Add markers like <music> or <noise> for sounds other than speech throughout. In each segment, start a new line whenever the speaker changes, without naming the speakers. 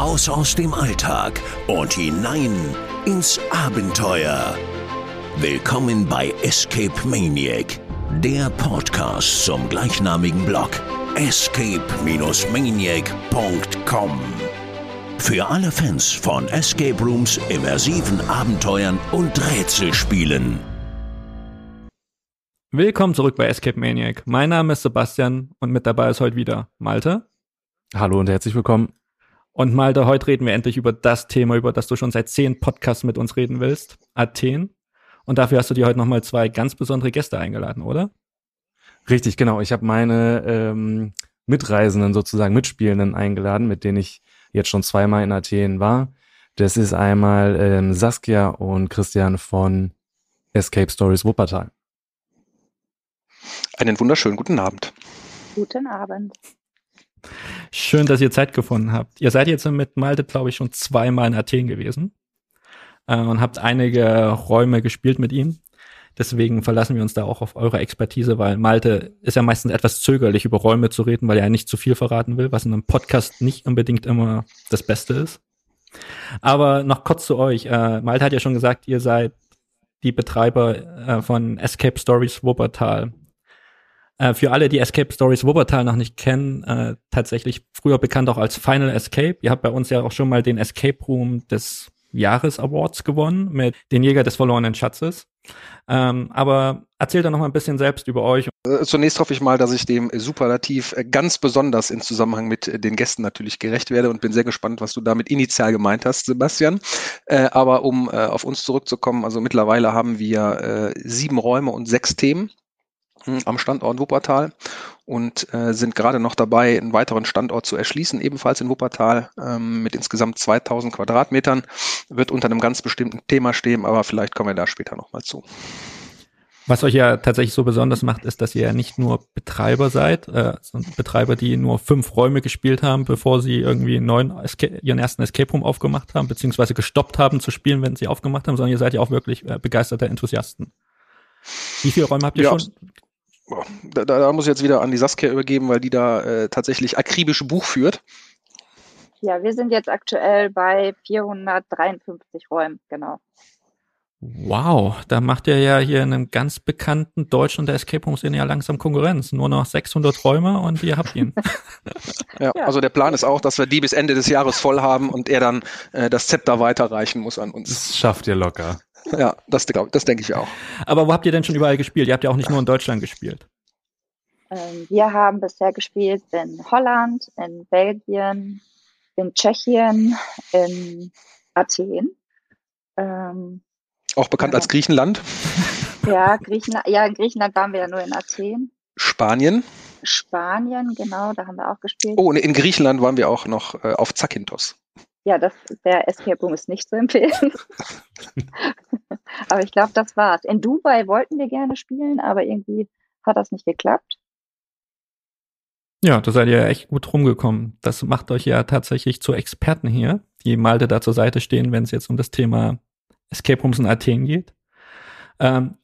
Raus aus dem Alltag und hinein ins Abenteuer. Willkommen bei Escape Maniac, der Podcast zum gleichnamigen Blog escape-maniac.com. Für alle Fans von Escape Rooms, immersiven Abenteuern und Rätselspielen.
Willkommen zurück bei Escape Maniac. Mein Name ist Sebastian und mit dabei ist heute wieder Malte.
Hallo und herzlich willkommen.
Und Malte, heute reden wir endlich über das Thema, über das du schon seit zehn Podcasts mit uns reden willst, Athen. Und dafür hast du dir heute nochmal zwei ganz besondere Gäste eingeladen, oder?
Richtig, genau. Ich habe meine ähm, Mitreisenden sozusagen, Mitspielenden eingeladen, mit denen ich jetzt schon zweimal in Athen war. Das ist einmal ähm, Saskia und Christian von Escape Stories Wuppertal.
Einen wunderschönen guten Abend.
Guten Abend.
Schön, dass ihr Zeit gefunden habt. Ihr seid jetzt mit Malte, glaube ich, schon zweimal in Athen gewesen äh, und habt einige Räume gespielt mit ihm. Deswegen verlassen wir uns da auch auf eure Expertise, weil Malte ist ja meistens etwas zögerlich, über Räume zu reden, weil er ja nicht zu viel verraten will, was in einem Podcast nicht unbedingt immer das Beste ist. Aber noch kurz zu euch. Äh, Malte hat ja schon gesagt, ihr seid die Betreiber äh, von Escape Stories Wuppertal. Äh, für alle, die Escape Stories Wuppertal noch nicht kennen, äh, tatsächlich früher bekannt auch als Final Escape. Ihr habt bei uns ja auch schon mal den Escape Room des Jahres Awards gewonnen mit den Jäger des verlorenen Schatzes. Ähm, aber erzählt doch noch mal ein bisschen selbst über euch.
Äh, zunächst hoffe ich mal, dass ich dem Superlativ äh, ganz besonders in Zusammenhang mit äh, den Gästen natürlich gerecht werde und bin sehr gespannt, was du damit initial gemeint hast, Sebastian. Äh, aber um äh, auf uns zurückzukommen, also mittlerweile haben wir äh, sieben Räume und sechs Themen am Standort Wuppertal und äh, sind gerade noch dabei, einen weiteren Standort zu erschließen, ebenfalls in Wuppertal ähm, mit insgesamt 2000 Quadratmetern. Wird unter einem ganz bestimmten Thema stehen, aber vielleicht kommen wir da später nochmal zu.
Was euch ja tatsächlich so besonders macht, ist, dass ihr ja nicht nur Betreiber seid, äh, Betreiber, die nur fünf Räume gespielt haben, bevor sie irgendwie neun ihren ersten Escape Room aufgemacht haben, beziehungsweise gestoppt haben zu spielen, wenn sie aufgemacht haben, sondern ihr seid ja auch wirklich äh, begeisterte Enthusiasten. Wie viele Räume habt ihr ja, schon?
Da, da, muss ich jetzt wieder an die Saskia übergeben, weil die da äh, tatsächlich akribisch Buch führt.
Ja, wir sind jetzt aktuell bei 453 Räumen, genau.
Wow, da macht ihr ja hier in einem ganz bekannten deutschen der Escape Room Szene ja langsam Konkurrenz. Nur noch 600 Räume und ihr habt ihn.
ja, <laughs> ja, also der Plan ist auch, dass wir die bis Ende des Jahres voll haben und er dann äh, das Zepter weiterreichen muss an uns.
Das schafft ihr locker.
Ja, das, das denke ich auch.
Aber wo habt ihr denn schon überall gespielt? Ihr habt ja auch nicht nur in Deutschland gespielt.
Ähm, wir haben bisher gespielt in Holland, in Belgien, in Tschechien, in Athen.
Ähm, auch bekannt ja. als Griechenland.
Ja, Griechenland, <laughs> ja, in Griechenland waren wir ja nur in Athen.
Spanien.
Spanien, genau, da haben wir auch gespielt.
Oh, und in Griechenland waren wir auch noch äh, auf Zakynthos.
Ja, das, der Escape Room ist nicht zu empfehlen. <laughs> aber ich glaube, das war's. In Dubai wollten wir gerne spielen, aber irgendwie hat das nicht geklappt.
Ja, da seid ihr echt gut rumgekommen. Das macht euch ja tatsächlich zu Experten hier, die Malte da zur Seite stehen, wenn es jetzt um das Thema Escape Rooms in Athen geht. Ähm,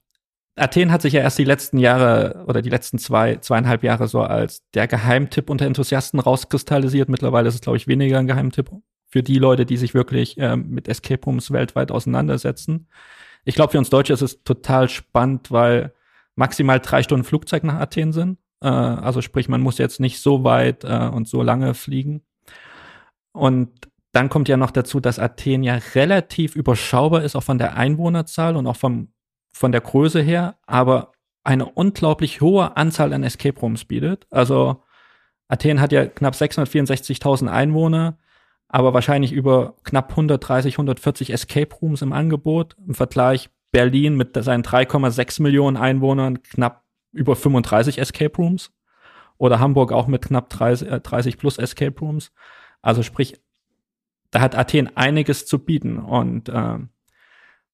Athen hat sich ja erst die letzten Jahre oder die letzten zwei, zweieinhalb Jahre so als der Geheimtipp unter Enthusiasten rauskristallisiert. Mittlerweile ist es, glaube ich, weniger ein Geheimtipp für die Leute, die sich wirklich ähm, mit Escape Rooms weltweit auseinandersetzen. Ich glaube, für uns Deutsche ist es total spannend, weil maximal drei Stunden Flugzeug nach Athen sind. Äh, also sprich, man muss jetzt nicht so weit äh, und so lange fliegen. Und dann kommt ja noch dazu, dass Athen ja relativ überschaubar ist, auch von der Einwohnerzahl und auch vom, von der Größe her, aber eine unglaublich hohe Anzahl an Escape Rooms bietet. Also Athen hat ja knapp 664.000 Einwohner aber wahrscheinlich über knapp 130, 140 Escape Rooms im Angebot. Im Vergleich Berlin mit seinen 3,6 Millionen Einwohnern knapp über 35 Escape Rooms. Oder Hamburg auch mit knapp 30, 30 äh, plus Escape Rooms. Also sprich, da hat Athen einiges zu bieten. Und äh,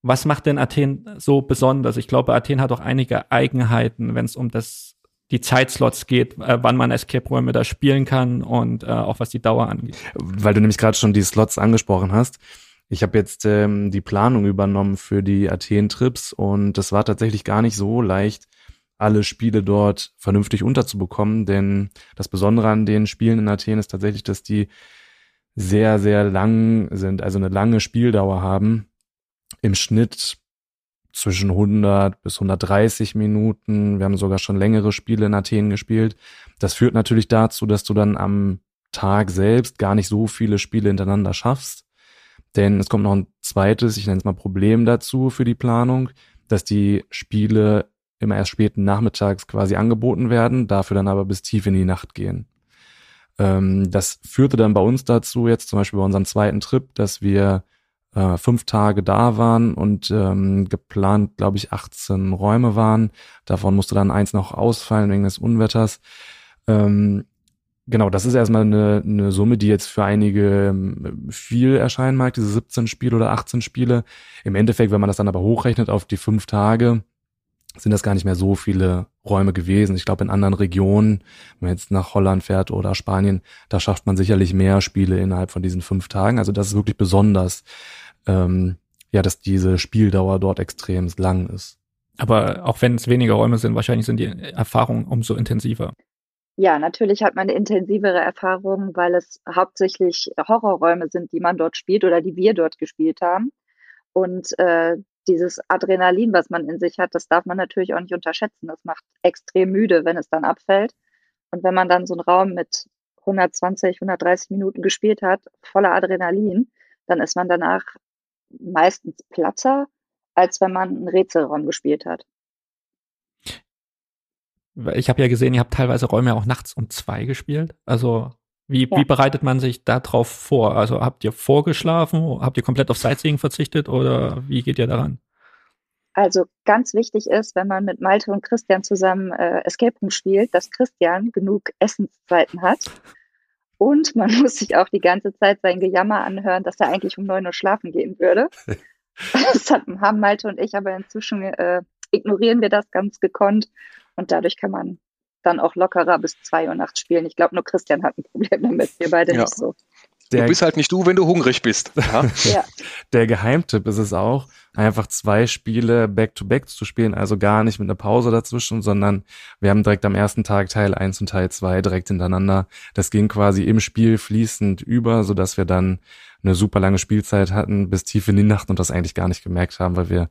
was macht denn Athen so besonders? Ich glaube, Athen hat auch einige Eigenheiten, wenn es um das die Zeitslots geht, äh, wann man Escape-Räume da spielen kann und äh, auch was die Dauer angeht.
Weil du nämlich gerade schon die Slots angesprochen hast. Ich habe jetzt ähm, die Planung übernommen für die Athen-Trips und das war tatsächlich gar nicht so leicht, alle Spiele dort vernünftig unterzubekommen, denn das Besondere an den Spielen in Athen ist tatsächlich, dass die sehr, sehr lang sind, also eine lange Spieldauer haben. Im Schnitt zwischen 100 bis 130 Minuten. Wir haben sogar schon längere Spiele in Athen gespielt. Das führt natürlich dazu, dass du dann am Tag selbst gar nicht so viele Spiele hintereinander schaffst. Denn es kommt noch ein zweites, ich nenne es mal Problem dazu für die Planung, dass die Spiele immer erst späten Nachmittags quasi angeboten werden, dafür dann aber bis tief in die Nacht gehen. Ähm, das führte dann bei uns dazu, jetzt zum Beispiel bei unserem zweiten Trip, dass wir äh, fünf Tage da waren und ähm, geplant, glaube ich, 18 Räume waren. Davon musste dann eins noch ausfallen wegen des Unwetters. Ähm, genau, das ist erstmal eine, eine Summe, die jetzt für einige ähm, viel erscheinen mag, diese 17 Spiele oder 18 Spiele. Im Endeffekt, wenn man das dann aber hochrechnet auf die fünf Tage, sind das gar nicht mehr so viele Räume gewesen. Ich glaube, in anderen Regionen, wenn man jetzt nach Holland fährt oder Spanien, da schafft man sicherlich mehr Spiele innerhalb von diesen fünf Tagen. Also das ist wirklich besonders, ähm, ja, dass diese Spieldauer dort extrem lang ist.
Aber auch wenn es weniger Räume sind, wahrscheinlich sind die Erfahrungen umso intensiver.
Ja, natürlich hat man eine intensivere Erfahrung, weil es hauptsächlich Horrorräume sind, die man dort spielt oder die wir dort gespielt haben. Und äh, dieses Adrenalin, was man in sich hat, das darf man natürlich auch nicht unterschätzen. Das macht extrem müde, wenn es dann abfällt. Und wenn man dann so einen Raum mit 120, 130 Minuten gespielt hat, voller Adrenalin, dann ist man danach meistens platter, als wenn man einen Rätselraum gespielt hat.
Ich habe ja gesehen, ihr habt teilweise Räume auch nachts um zwei gespielt. Also wie, ja. wie bereitet man sich darauf vor? Also habt ihr vorgeschlafen? Habt ihr komplett auf Sightseeing verzichtet oder wie geht ihr daran?
Also ganz wichtig ist, wenn man mit Malte und Christian zusammen äh, Escape Room spielt, dass Christian genug Essenszeiten hat. Und man <laughs> muss sich auch die ganze Zeit sein Gejammer anhören, dass er eigentlich um neun Uhr schlafen gehen würde. <laughs> Das haben Malte und ich aber inzwischen äh, ignorieren wir das ganz gekonnt und dadurch kann man dann auch lockerer bis zwei Uhr nachts spielen. Ich glaube, nur Christian hat ein Problem damit, wir beide ja. nicht so.
Der, du bist halt nicht du, wenn du hungrig bist. <laughs> Ja?
ja. Der Geheimtipp ist es auch, einfach zwei Spiele back-to-back -back zu spielen, also gar nicht mit einer Pause dazwischen, sondern wir haben direkt am ersten Tag Teil 1 und Teil 2 direkt hintereinander. Das ging quasi im Spiel fließend über, so dass wir dann eine super lange Spielzeit hatten, bis tief in die Nacht und das eigentlich gar nicht gemerkt haben, weil wir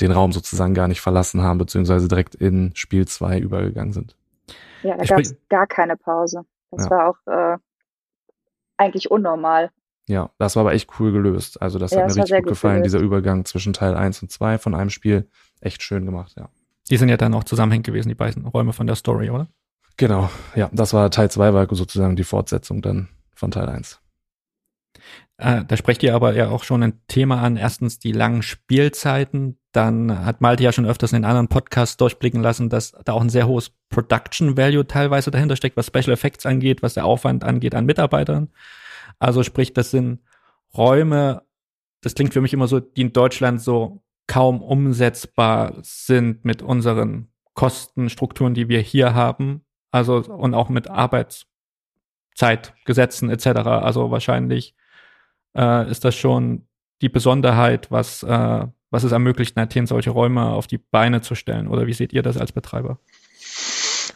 den Raum sozusagen gar nicht verlassen haben, beziehungsweise direkt in Spiel 2 übergegangen sind.
Ja, da gab es gar keine Pause. Das ja. war auch äh, eigentlich unnormal.
Ja, das war aber echt cool gelöst. Also das ja, hat mir richtig gut gefallen, gelöst. dieser Übergang zwischen Teil 1 und 2 von einem Spiel. Echt schön gemacht, ja.
Die sind ja dann auch zusammenhängend gewesen, die beiden Räume von der Story, oder?
Genau, ja. Das war Teil 2, war sozusagen die Fortsetzung dann von Teil 1.
Äh, da sprecht ihr aber ja auch schon ein Thema an. Erstens die langen Spielzeiten. Dann hat Malte ja schon öfters in den anderen Podcasts durchblicken lassen, dass da auch ein sehr hohes Production Value teilweise dahinter steckt, was Special Effects angeht, was der Aufwand angeht an Mitarbeitern. Also sprich, das sind Räume, das klingt für mich immer so, die in Deutschland so kaum umsetzbar sind mit unseren Kostenstrukturen, die wir hier haben. Also und auch mit Arbeitszeitgesetzen etc. Also wahrscheinlich äh, ist das schon die Besonderheit, was, äh, was es ermöglicht, in Athen solche Räume auf die Beine zu stellen? Oder wie seht ihr das als Betreiber?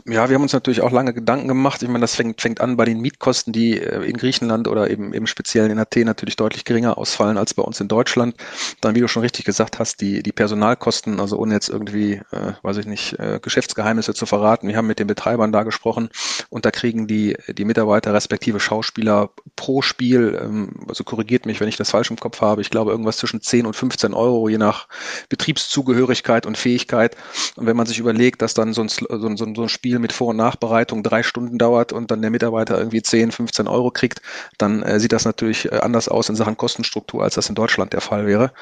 Ja, wir haben uns natürlich auch lange Gedanken gemacht. Ich meine, das fängt, fängt an bei den Mietkosten, die äh, in Griechenland oder eben im Speziellen in Athen natürlich deutlich geringer ausfallen als bei uns in Deutschland. Dann, wie du schon richtig gesagt hast, die, die Personalkosten, also ohne jetzt irgendwie, äh, weiß ich nicht, äh, Geschäftsgeheimnisse zu verraten. Wir haben mit den Betreibern da gesprochen und da kriegen die, die Mitarbeiter respektive Schauspieler pro Spiel, ähm, also korrigiert mich, wenn ich das falsch im Kopf habe, ich glaube irgendwas zwischen 10 und 15 Euro, je nach Betriebszugehörigkeit und Fähigkeit. Und wenn man sich überlegt, dass dann so ein, so ein, so ein Spiel Spiel mit Vor- und Nachbereitung drei Stunden dauert und dann der Mitarbeiter irgendwie 10, 15 Euro kriegt, dann äh, sieht das natürlich äh, anders aus in Sachen Kostenstruktur, als das in Deutschland der Fall wäre.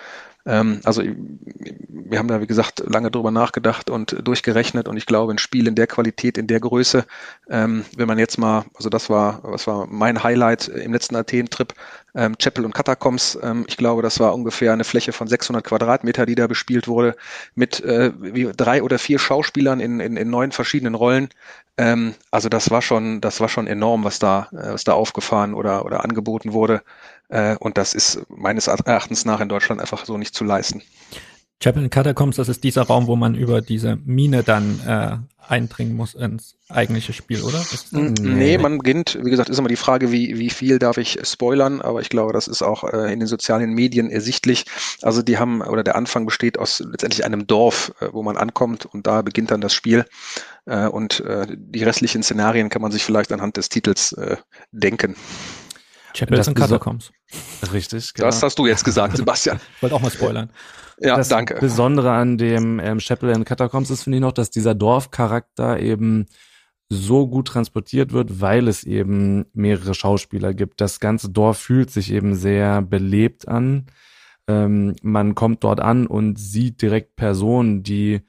Ähm, also wir haben da, wie gesagt, lange drüber nachgedacht und durchgerechnet und ich glaube, ein Spiel in der Qualität, in der Größe, ähm, wenn man jetzt mal, also das war, was war mein Highlight im letzten Athen-Trip, ähm, Chapel und Catacombs, ähm, ich glaube, das war ungefähr eine Fläche von 600 Quadratmeter, die da bespielt wurde, mit äh, wie drei oder vier Schauspielern in, in, in neun verschiedenen Rollen. Ähm, also das war schon, das war schon enorm, was da, äh, was da aufgefahren oder, oder angeboten wurde. Äh, und das ist meines Erachtens nach in Deutschland einfach so nicht zu leisten.
Chapel in Catacombs, das ist dieser Raum, wo man über diese Mine dann äh, eindringen muss ins eigentliche Spiel, oder?
Nee, nee, man beginnt, wie gesagt, ist immer die Frage, wie, wie viel darf ich spoilern, aber ich glaube, das ist auch äh, in den sozialen Medien ersichtlich. Also die haben, oder der Anfang besteht aus letztendlich einem Dorf, äh, wo man ankommt und da beginnt dann das Spiel. Äh, und äh, die restlichen Szenarien kann man sich vielleicht anhand des Titels äh, denken.
Chapels and Catacombs.
Richtig, genau.
Das hast du jetzt gesagt, <laughs> Sebastian.
Ich wollte auch mal spoilern.
Ja,
das
danke.
Besondere an dem ähm, Chapel and Catacombs ist, finde ich noch, dass dieser Dorfcharakter eben so gut transportiert wird, weil es eben mehrere Schauspieler gibt. Das ganze Dorf fühlt sich eben sehr belebt an. Ähm, man kommt dort an und sieht direkt Personen, die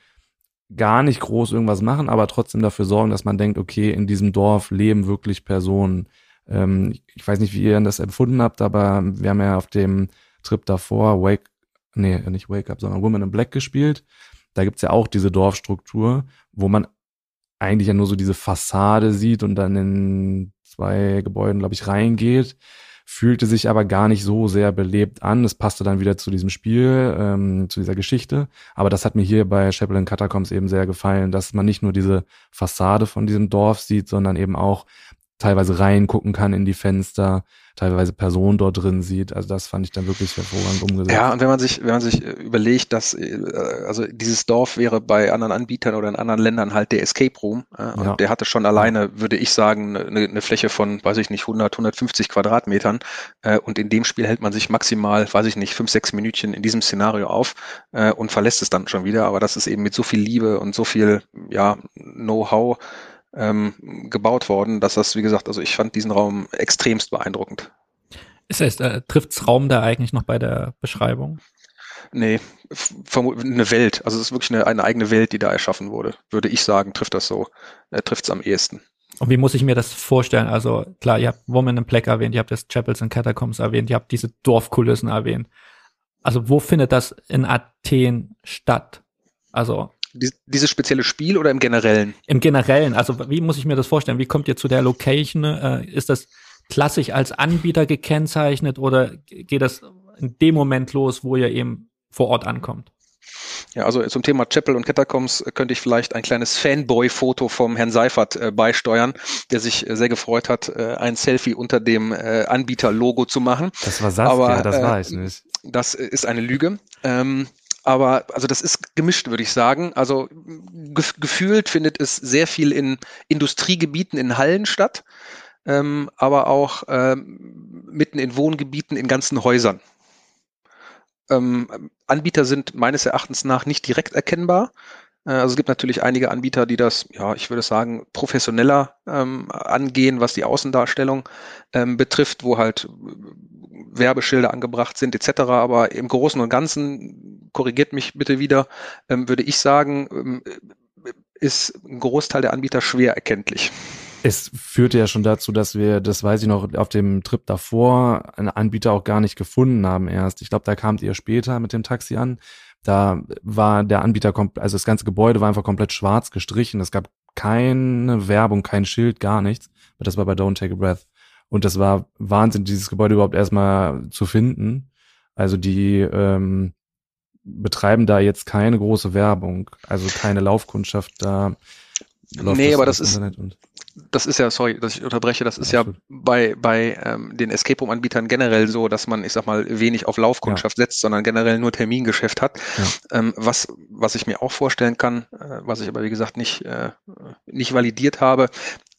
gar nicht groß irgendwas machen, aber trotzdem dafür sorgen, dass man denkt, okay, in diesem Dorf leben wirklich Personen. Ähm, ich weiß nicht, wie ihr das empfunden habt, aber wir haben ja auf dem Trip davor Wake nee, nicht Wake Up, sondern Woman in Black gespielt. Da gibt's ja auch diese Dorfstruktur, wo man eigentlich ja nur so diese Fassade sieht und dann in zwei Gebäuden, glaube ich, reingeht. Fühlte sich aber gar nicht so sehr belebt an. Es passte dann wieder zu diesem Spiel, ähm, zu dieser Geschichte. Aber das hat mir hier bei Chapel in Catacombs eben sehr gefallen, dass man nicht nur diese Fassade von diesem Dorf sieht, sondern eben auch teilweise reingucken kann in die Fenster, teilweise Personen dort drin sieht. Also das fand ich dann wirklich hervorragend umgesetzt.
Ja, und wenn man sich, wenn man sich äh, überlegt, dass äh, also dieses Dorf wäre bei anderen Anbietern oder in anderen Ländern halt der Escape Room äh, und ja. der hatte schon alleine, würde ich sagen, eine, eine, Fläche von, weiß ich nicht, 100, 150 Quadratmetern äh, und in dem Spiel hält man sich maximal, weiß ich nicht, fünf, sechs Minütchen in diesem Szenario auf äh, und verlässt es dann schon wieder. Aber das ist eben mit so viel Liebe und so viel ja Know-how ähm, gebaut worden, dass das, wie gesagt, also ich fand diesen Raum extremst beeindruckend.
Ist heißt, äh, trifft's Raum da eigentlich noch bei der Beschreibung?
Nee, eine Welt. Also es ist wirklich eine, eine, eigene Welt, die da erschaffen wurde. Würde ich sagen, trifft das so. Äh, trifft es am ehesten.
Und wie muss ich mir das vorstellen? Also klar, ihr habt Woman in Black erwähnt, ihr habt das Chapels and Catacombs erwähnt, ihr habt diese Dorfkulissen erwähnt. Also wo findet das in Athen statt? Also
dieses spezielle Spiel oder im Generellen?
Im Generellen. Also wie muss ich mir das vorstellen? Wie kommt ihr zu der Location? Äh, ist das klassisch als Anbieter gekennzeichnet oder geht das in dem Moment los, wo ihr eben vor Ort ankommt?
Ja, also zum Thema Chapel und Catacombs könnte ich vielleicht ein kleines Fanboy-Foto vom Herrn Seifert äh, beisteuern, der sich äh, sehr gefreut hat, äh, ein Selfie unter dem äh, Anbieter-Logo zu machen.
Das war Saskia, Aber, das war ich nicht.
Das ist eine Lüge. Ähm, aber also das ist gemischt, würde ich sagen. Also gef gefühlt findet es sehr viel in Industriegebieten in Hallen statt, ähm, aber auch ähm, mitten in Wohngebieten in ganzen Häusern. Ähm, Anbieter sind meines Erachtens nach nicht direkt erkennbar. Äh, also es gibt natürlich einige Anbieter, die das, ja, ich würde sagen, professioneller ähm, angehen, was die Außendarstellung ähm, betrifft, wo halt Werbeschilder angebracht sind etc. Aber im Großen und Ganzen, korrigiert mich bitte wieder, ähm, würde ich sagen, ähm, ist ein Großteil der Anbieter schwer erkenntlich.
Es führte ja schon dazu, dass wir, das weiß ich noch, auf dem Trip davor einen Anbieter auch gar nicht gefunden haben erst. Ich glaube, da kamt ihr später mit dem Taxi an. Da war der Anbieter, also das ganze Gebäude war einfach komplett schwarz gestrichen. Es gab keine Werbung, kein Schild, gar nichts. Das war bei Don't Take a Breath. Und das war Wahnsinn, dieses Gebäude überhaupt erstmal zu finden. Also die ähm, betreiben da jetzt keine große Werbung, also keine Laufkundschaft da.
Nee, aber das ist, das ist ja, sorry, dass ich unterbreche, das ist ja, ja bei, bei ähm, den Escape Room-Anbietern generell so, dass man, ich sag mal, wenig auf Laufkundschaft ja. setzt, sondern generell nur Termingeschäft hat. Ja. Ähm, was, was ich mir auch vorstellen kann, äh, was ich aber wie gesagt nicht, äh, nicht validiert habe,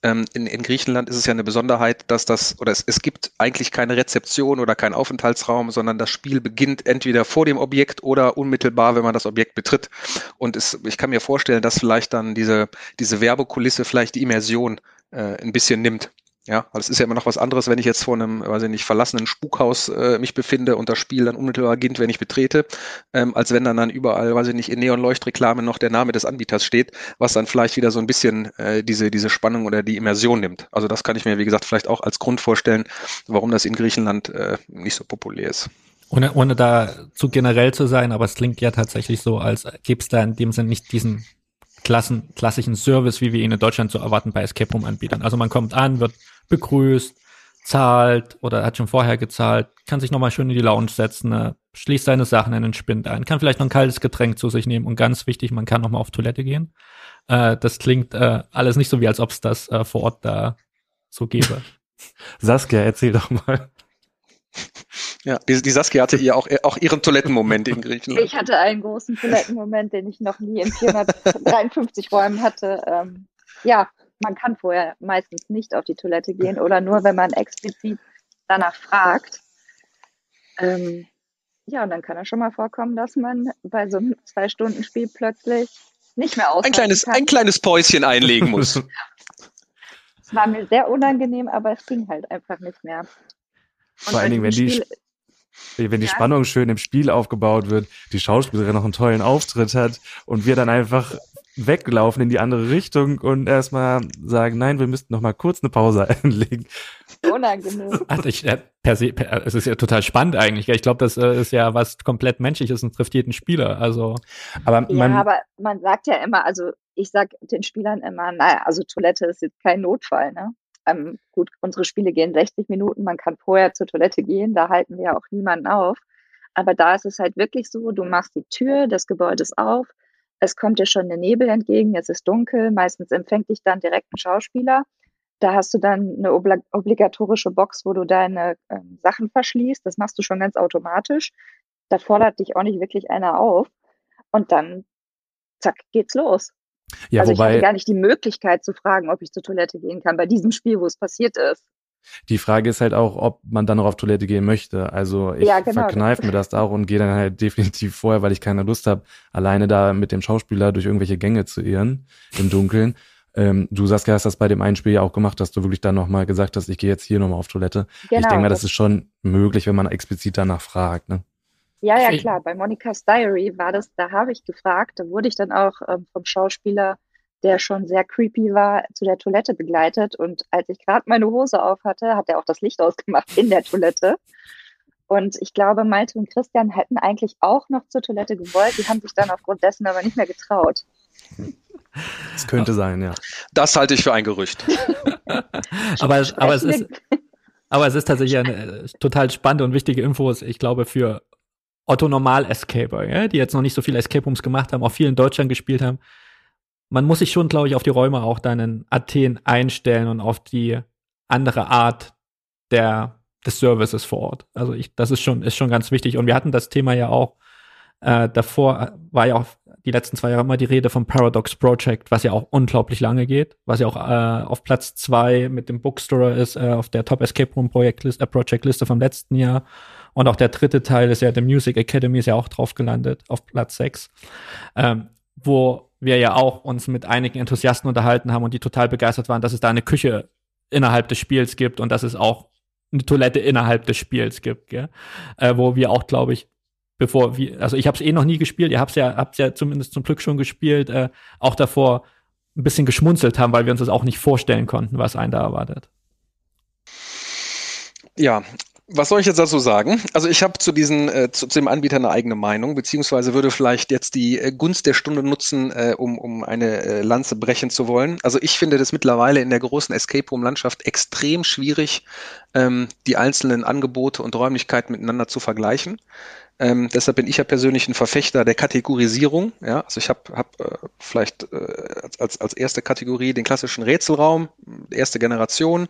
in, in Griechenland ist es ja eine Besonderheit, dass das, oder es, es gibt eigentlich keine Rezeption oder keinen Aufenthaltsraum, sondern das Spiel beginnt entweder vor dem Objekt oder unmittelbar, wenn man das Objekt betritt. Und es, ich kann mir vorstellen, dass vielleicht dann diese, diese Werbekulisse vielleicht die Immersion äh, ein bisschen nimmt. Ja, weil es ist ja immer noch was anderes, wenn ich jetzt vor einem, weiß ich nicht, verlassenen Spukhaus äh, mich befinde und das Spiel dann unmittelbar beginnt, wenn ich betrete, ähm, als wenn dann dann überall, weiß ich nicht, in Neonleuchtreklame noch der Name des Anbieters steht, was dann vielleicht wieder so ein bisschen äh, diese, diese Spannung oder die Immersion nimmt. Also das kann ich mir, wie gesagt, vielleicht auch als Grund vorstellen, warum das in Griechenland äh, nicht so populär ist.
Ohne, ohne da zu generell zu sein, aber es klingt ja tatsächlich so, als gäbe es da in dem Sinn nicht diesen Klassen, klassischen Service, wie wir ihn in Deutschland zu erwarten bei Escape Room Anbietern. Also man kommt an, wird begrüßt, zahlt oder hat schon vorher gezahlt, kann sich nochmal schön in die Lounge setzen, eine schließt seine Sachen in den Spind ein, kann vielleicht noch ein kaltes Getränk zu sich nehmen und ganz wichtig, man kann noch mal auf Toilette gehen. Äh, das klingt äh, alles nicht so wie, als ob es das äh, vor Ort da so gäbe. <laughs>
Saskia, erzähl doch mal.
Ja, die, die Saskia hatte ihr auch, auch ihren Toilettenmoment in Griechenland.
Ich hatte einen großen Toilettenmoment, den ich noch nie in 453 Räumen hatte. Ähm, ja, man kann vorher meistens nicht auf die Toilette gehen oder nur, wenn man explizit danach fragt. Ähm, ja, und dann kann es schon mal vorkommen, dass man bei so einem Zwei-Stunden-Spiel plötzlich nicht mehr
ein kleines, kann. ein kleines Päuschen einlegen muss. <laughs>
Es war mir sehr unangenehm, aber es ging halt einfach nicht mehr. Und
Vor allen Dingen, wenn die, wenn die ja. Spannung schön im Spiel aufgebaut wird, die Schauspielerin noch einen tollen Auftritt hat und wir dann einfach weglaufen in die andere Richtung und erstmal sagen, nein, wir müssten noch mal kurz eine Pause <laughs> einlegen.
Unangenehm. <laughs>
Also ich, äh, per se, per, es ist ja total spannend eigentlich. Ich glaube, das äh, ist ja was komplett menschliches und trifft jeden Spieler. Also,
aber man, ja, aber man sagt ja immer, also ich sag den Spielern immer, naja, also Toilette ist jetzt kein Notfall, ne? Ähm, gut, unsere Spiele gehen 60 Minuten, man kann vorher zur Toilette gehen, da halten wir ja auch niemanden auf. Aber da ist es halt wirklich so, du machst die Tür des Gebäudes auf, es kommt dir schon der Nebel entgegen, es ist dunkel, meistens empfängt dich dann direkt ein Schauspieler. Da hast du dann eine obligatorische Box, wo du deine äh, Sachen verschließt. Das machst du schon ganz automatisch. Da fordert dich auch nicht wirklich einer auf. Und dann, zack, geht's los. Ja, also wobei, ich hatte gar nicht die Möglichkeit zu fragen, ob ich zur Toilette gehen kann bei diesem Spiel, wo es passiert ist.
Die Frage ist halt auch, ob man dann noch auf Toilette gehen möchte. Also ich ja, genau. verkneife mir das auch und gehe dann halt <laughs> definitiv vorher, weil ich keine Lust habe, alleine da mit dem Schauspieler durch irgendwelche Gänge zu irren im Dunkeln. Ähm, du Saskia hast das bei dem einen Spiel ja auch gemacht, dass du wirklich dann nochmal gesagt hast, ich gehe jetzt hier nochmal auf Toilette. Genau, ich denke mal, das, ist schon möglich, wenn man explizit danach fragt. Ne?
Ja, ja, klar. Bei Monica's Diary war das, da habe ich gefragt, da wurde ich dann auch ähm, vom Schauspieler der schon sehr creepy war, zu der Toilette begleitet. Und als ich gerade meine Hose auf hatte, hat er auch das Licht <laughs> ausgemacht in der Toilette. Und ich glaube, Malte und Christian hätten eigentlich auch noch zur Toilette gewollt. Die haben sich dann aufgrund dessen aber nicht mehr getraut.
Das könnte sein, ja.
Das halte ich für ein Gerücht. <laughs>
aber, aber, es ist, <laughs> aber es ist tatsächlich eine äh, total spannende und wichtige Info, ich glaube, für Otto Normal Escaper, ja, die jetzt noch nicht so viele Escape Rooms gemacht haben, auch viel in Deutschland gespielt haben man muss sich schon, glaube ich, auf die Räume auch dann in Athen einstellen und auf die andere Art der, des Services vor Ort. Also ich, das ist schon, ist schon ganz wichtig. Und wir hatten das Thema ja auch, äh, davor war ja auch die letzten zwei Jahre immer die Rede vom Paradox Project, was ja auch unglaublich lange geht, was ja auch äh, auf Platz zwei mit dem Bookstore ist, äh, auf der Top Escape Room Projektliste, äh, Project Liste vom letzten Jahr. Und auch der dritte Teil ist ja, der Music Academy ist ja auch drauf gelandet, auf Platz sechs. Ähm, wo wir ja auch uns mit einigen Enthusiasten unterhalten haben und die total begeistert waren, dass es da eine Küche innerhalb des Spiels gibt und dass es auch eine Toilette innerhalb des Spiels gibt, gell? Äh, wo wir auch, glaube ich, bevor wir, also ich habe es eh noch nie gespielt, ihr habt ja, habt's ja zumindest zum Glück schon gespielt, äh, auch davor ein bisschen geschmunzelt haben, weil wir uns das auch nicht vorstellen konnten, was einen da erwartet.
Ja, was soll ich jetzt dazu sagen? Also ich habe zu diesen äh, zu, zu, dem Anbieter eine eigene Meinung, beziehungsweise würde vielleicht jetzt die äh, Gunst der Stunde nutzen, äh, um, um eine äh, Lanze brechen zu wollen. Also ich finde das mittlerweile in der großen Escape Room Landschaft extrem schwierig, ähm, die einzelnen Angebote und Räumlichkeiten miteinander zu vergleichen. Ähm, deshalb bin ich ja persönlich ein Verfechter der Kategorisierung. Ja, also ich habe hab, äh, vielleicht äh, als, als erste Kategorie den klassischen Rätselraum, erste Generation.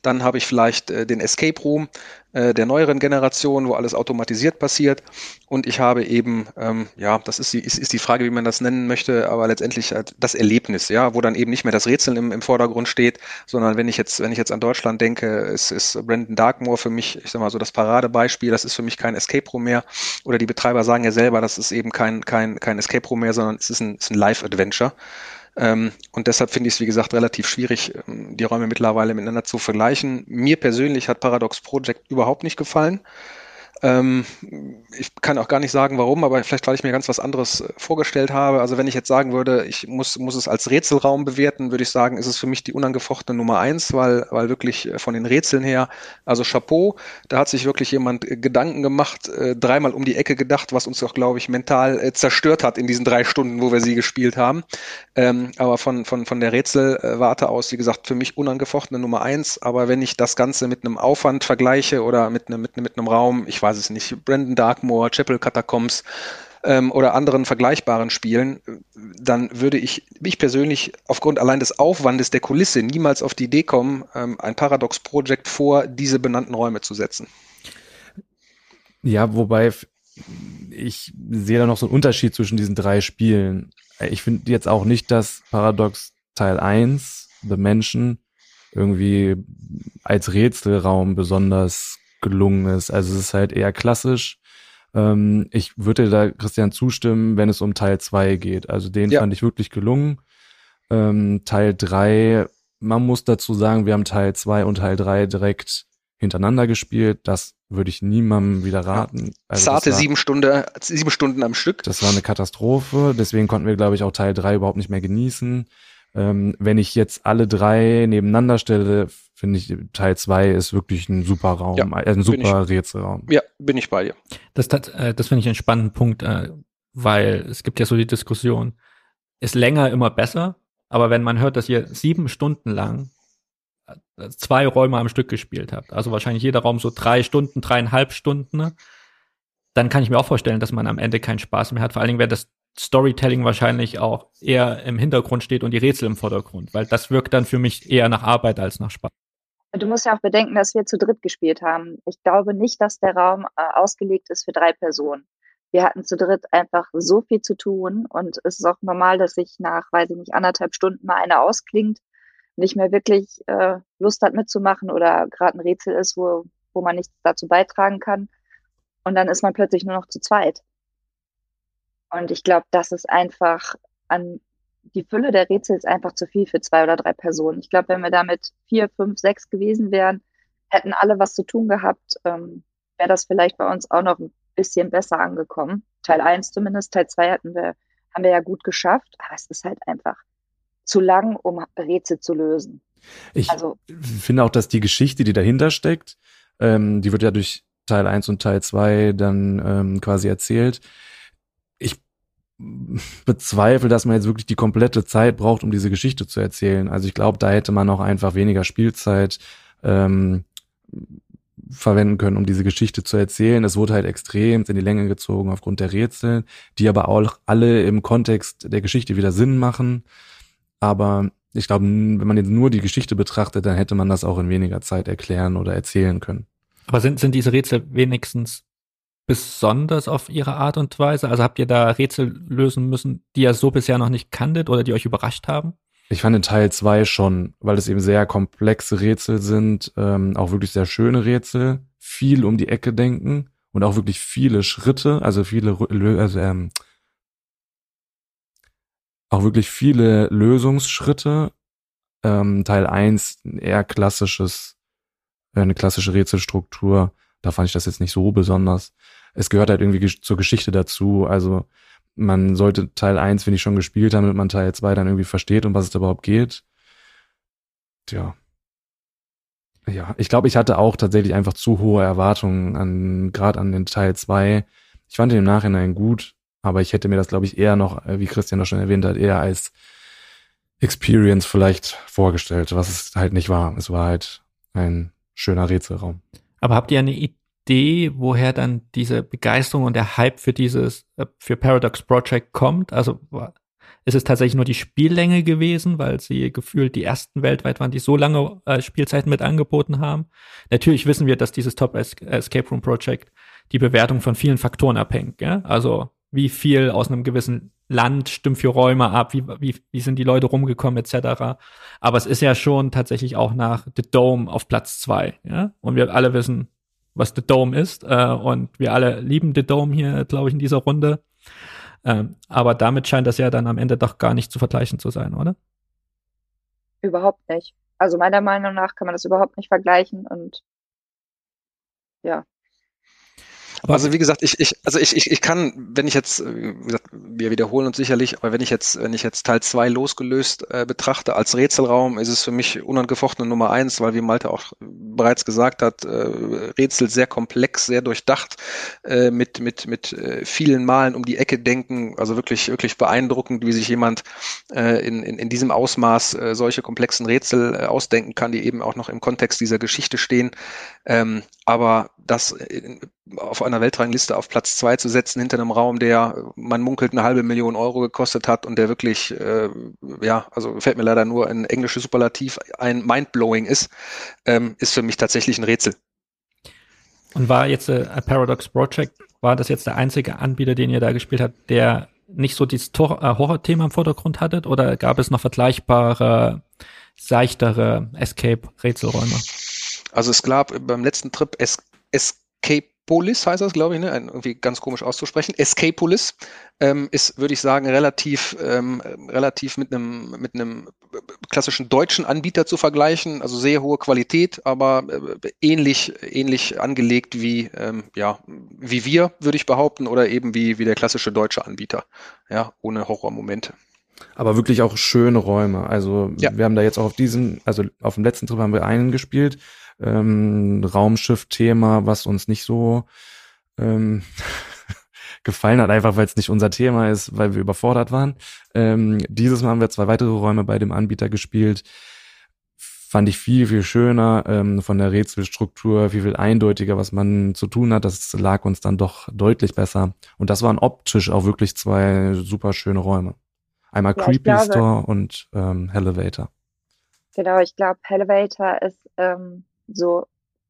Dann habe ich vielleicht äh, den Escape Room äh, der neueren Generation, wo alles automatisiert passiert. Und ich habe eben, ähm, ja, das ist die, ist, ist die Frage, wie man das nennen möchte, aber letztendlich halt das Erlebnis, ja, wo dann eben nicht mehr das Rätseln im, im Vordergrund steht, sondern wenn ich jetzt, wenn ich jetzt an Deutschland denke, ist, ist Brandon Darkmoor für mich, ich sag mal so das Paradebeispiel, das ist für mich kein Escape Room mehr. Oder die Betreiber sagen ja selber, das ist eben kein, kein, kein Escape Room mehr, sondern es ist ein, ist ein Live-Adventure. Ähm, und deshalb finde ich es, wie gesagt, relativ schwierig, ähm, die Räume mittlerweile miteinander zu vergleichen. Mir persönlich hat Paradox Project überhaupt nicht gefallen. Ähm, ich kann auch gar nicht sagen, warum, aber vielleicht, weil ich mir ganz was anderes äh, vorgestellt habe. Also wenn ich jetzt sagen würde, ich muss, muss es als Rätselraum bewerten, würde ich sagen, ist es für mich die unangefochtene Nummer eins, weil, weil wirklich äh, von den Rätseln her, also Chapeau, da hat sich wirklich jemand äh, Gedanken gemacht, dreimal um die Ecke gedacht, was uns auch, glaube ich, mental zerstört hat in diesen drei Stunden, wo wir sie gespielt haben. Ähm, aber von, von, von der Rätselwarte aus, wie gesagt, für mich unangefochtene Nummer eins. Aber wenn ich das Ganze mit einem Aufwand vergleiche oder mit einem, mit, mit einem Raum, ich weiß es nicht, Brandon Darkmoor, Chapel Catacombs ähm, oder anderen vergleichbaren Spielen, dann würde ich mich persönlich aufgrund allein des Aufwandes der Kulisse niemals auf die Idee kommen, ähm, ein Paradox Project vor diese benannten Räume zu setzen.
Ja, wobei ich sehe da noch so einen Unterschied zwischen diesen drei Spielen. Ich finde jetzt auch nicht, dass Paradox Teil 1, The Menschen, irgendwie als Rätselraum besonders gelungen ist. Also es ist halt eher klassisch. Ähm, ich würde da Christian zustimmen, wenn es um Teil 2 geht. Also den ja. fand ich wirklich gelungen. Ähm, Teil 3, man muss dazu sagen, wir haben Teil 2 und Teil 3 direkt hintereinander gespielt. Das würde ich niemandem wieder raten.
Also Zarte war, sieben, Stunden, sieben Stunden am Stück.
Das war eine Katastrophe. Deswegen konnten wir, glaube ich, auch Teil 3 überhaupt nicht mehr genießen. Ähm, wenn ich jetzt alle drei nebeneinander stelle, finde ich, Teil 2 ist wirklich ein super Raum, ja, äh, ein super ich, Rätselraum.
Ja, bin ich bei dir.
Das, das, äh, das finde ich einen spannenden Punkt, äh, weil es gibt ja so die Diskussion, ist länger immer besser, aber wenn man hört, dass ihr sieben Stunden lang äh, zwei Räume am Stück gespielt habt, also wahrscheinlich jeder Raum so drei Stunden, dreieinhalb Stunden, ne, dann kann ich mir auch vorstellen, dass man am Ende keinen Spaß mehr hat. Vor allen Dingen, wenn das Storytelling wahrscheinlich auch eher im Hintergrund steht und die Rätsel im Vordergrund, weil das wirkt dann für mich eher nach Arbeit als nach Spaß.
Du musst ja auch bedenken, dass wir zu dritt gespielt haben. Ich glaube nicht, dass der Raum äh, ausgelegt ist für drei Personen. Wir hatten zu dritt einfach so viel zu tun und es ist auch normal, dass sich nach, weiß ich nicht, anderthalb Stunden mal einer ausklingt, nicht mehr wirklich äh, Lust hat mitzumachen oder gerade ein Rätsel ist, wo, wo man nichts dazu beitragen kann. Und dann ist man plötzlich nur noch zu zweit. Und ich glaube, das ist einfach an die Fülle der Rätsel ist einfach zu viel für zwei oder drei Personen. Ich glaube, wenn wir damit vier, fünf, sechs gewesen wären, hätten alle was zu tun gehabt, ähm, wäre das vielleicht bei uns auch noch ein bisschen besser angekommen. Teil 1 zumindest, Teil 2 hatten wir, haben wir ja gut geschafft, aber es ist halt einfach zu lang, um Rätsel zu lösen.
Ich also, finde auch, dass die Geschichte, die dahinter steckt, ähm, die wird ja durch Teil 1 und Teil 2 dann ähm, quasi erzählt. Bezweifle, dass man jetzt wirklich die komplette Zeit braucht, um diese Geschichte zu erzählen. Also ich glaube, da hätte man auch einfach weniger Spielzeit ähm, verwenden können, um diese Geschichte zu erzählen. Es wurde halt extrem in die Länge gezogen aufgrund der Rätsel, die aber auch alle im Kontext der Geschichte wieder Sinn machen. Aber ich glaube, wenn man jetzt nur die Geschichte betrachtet, dann hätte man das auch in weniger Zeit erklären oder erzählen können.
Aber sind, sind diese Rätsel wenigstens besonders auf ihre Art und Weise? Also habt ihr da Rätsel lösen müssen, die ihr so bisher noch nicht kanntet oder die euch überrascht haben?
Ich fand in Teil zwei schon, weil es eben sehr komplexe Rätsel sind, ähm, auch wirklich sehr schöne Rätsel, viel um die Ecke denken und auch wirklich viele Schritte, also viele, also ähm, auch wirklich viele Lösungsschritte. Ähm, Teil eins eher klassisches, eine klassische Rätselstruktur. Da fand ich das jetzt nicht so besonders. Es gehört halt irgendwie zur Geschichte dazu. Also man sollte Teil 1, wenn ich schon gespielt habe, damit man Teil 2 dann irgendwie versteht, um was es überhaupt geht. Tja. Ja, ich glaube, ich hatte auch tatsächlich einfach zu hohe Erwartungen an, gerade an den Teil 2. Ich fand ihn im Nachhinein gut, aber ich hätte mir das, glaube ich, eher noch, äh, wie Christian das schon erwähnt hat, eher als Experience vielleicht vorgestellt, was es halt nicht war. Es war halt ein schöner Rätselraum.
Aber habt ihr eine Idee, woher dann diese Begeisterung und der Hype für dieses, äh, für Paradox Project kommt? Also ist es tatsächlich nur die Spiellänge gewesen, weil sie gefühlt die ersten weltweit waren, die so lange äh, Spielzeiten mit angeboten haben? Natürlich wissen wir, dass dieses Top Escape Room Project die Bewertung von vielen Faktoren abhängt. Ja? Also wie viel aus einem gewissen Land stimmt für Räume ab, wie, wie, wie sind die Leute rumgekommen, etc. Aber es ist ja schon tatsächlich auch nach The Dome auf Platz zwei, ja. Und wir alle wissen, was The Dome ist. Äh, und wir alle lieben The Dome hier, glaube ich, in dieser Runde. Ähm, aber damit scheint das ja dann am Ende doch gar nicht zu vergleichen zu sein, oder?
Überhaupt nicht. Also meiner Meinung nach kann man das überhaupt nicht vergleichen und ja,
also wie gesagt, ich, ich, also ich, ich, ich kann, wenn ich jetzt, äh, wie gesagt, wir wiederholen uns sicherlich, aber wenn ich jetzt, wenn ich jetzt Teil zwei losgelöst äh, betrachte als Rätselraum, ist es für mich unangefochtene Nummer eins, weil wie Malte auch bereits gesagt hat, äh, Rätsel sehr komplex, sehr durchdacht, äh, mit, mit, mit äh, vielen Malen um die Ecke denken, also wirklich, wirklich beeindruckend, wie sich jemand äh, in, in, in diesem Ausmaß äh, solche komplexen Rätsel äh, ausdenken kann, die eben auch noch im Kontext dieser Geschichte stehen. Ähm, aber das auf einer Weltrangliste auf Platz zwei zu setzen hinter einem Raum, der man munkelt eine halbe Million Euro gekostet hat und der wirklich, äh, ja, also fällt mir leider nur ein englisches Superlativ ein Mindblowing ist, ähm, ist für mich tatsächlich ein Rätsel.
Und war jetzt äh, Paradox Project, war das jetzt der einzige Anbieter, den ihr da gespielt habt, der nicht so dieses Tor äh, Horror-Thema im Vordergrund hattet oder gab es noch vergleichbare, seichtere Escape-Rätselräume?
Also es gab beim letzten Trip es Escape Escapolis heißt das, glaube ich, ne? irgendwie ganz komisch auszusprechen. Escapolis ähm, ist, würde ich sagen, relativ, ähm, relativ mit einem mit einem klassischen deutschen Anbieter zu vergleichen. Also sehr hohe Qualität, aber äh, ähnlich ähnlich angelegt wie ähm, ja wie wir, würde ich behaupten, oder eben wie wie der klassische deutsche Anbieter, ja, ohne Horrormomente.
Aber wirklich auch schöne Räume. Also ja. wir haben da jetzt auch auf diesem, also auf dem letzten Trip haben wir einen gespielt ähm, Raumschiff-Thema, was uns nicht so ähm, <laughs> gefallen hat, einfach weil es nicht unser Thema ist, weil wir überfordert waren. Ähm, dieses Mal haben wir zwei weitere Räume bei dem Anbieter gespielt. Fand ich viel, viel schöner ähm, von der Rätselstruktur, viel, viel eindeutiger, was man zu tun hat. Das lag uns dann doch deutlich besser. Und das waren optisch auch wirklich zwei super schöne Räume. Einmal ja, Creepy glaube, Store und ähm, Elevator.
Genau, ich glaube, Elevator ist ähm, so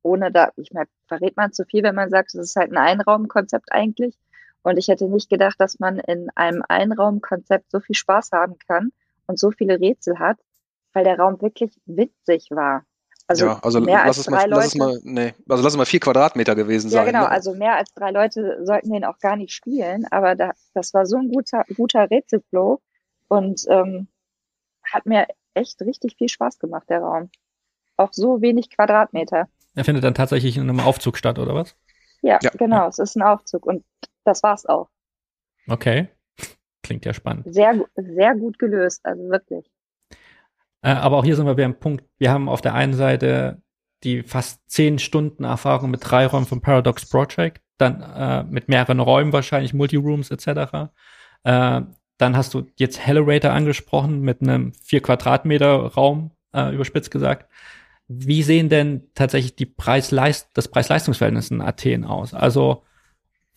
ohne da, ich meine, verrät man zu viel, wenn man sagt, es ist halt ein Einraumkonzept eigentlich. Und ich hätte nicht gedacht, dass man in einem Einraumkonzept so viel Spaß haben kann und so viele Rätsel hat, weil der Raum wirklich witzig war.
Also, ja, also mehr lass, als es mal, lass es mal, nee, also lass es mal vier Quadratmeter gewesen sein.
Ja, genau, ne? also mehr als drei Leute sollten den auch gar nicht spielen, aber da, das war so ein guter, guter Rätselflow und ähm, hat mir echt richtig viel Spaß gemacht, der Raum auf so wenig Quadratmeter.
Er findet dann tatsächlich in einem Aufzug statt, oder was?
Ja, ja. genau, ja. es ist ein Aufzug und das war's auch.
Okay. <laughs> Klingt ja spannend.
Sehr, sehr gut gelöst, also wirklich.
Äh, aber auch hier sind wir wieder am Punkt. Wir haben auf der einen Seite die fast zehn Stunden Erfahrung mit drei Räumen vom Paradox Project, dann äh, mit mehreren Räumen wahrscheinlich, Multirooms etc. Äh, dann hast du jetzt Hellerator angesprochen mit einem vier Quadratmeter Raum, äh, überspitzt gesagt. Wie sehen denn tatsächlich die Preis-Leist das Preis-Leistungsverhältnis in Athen aus? Also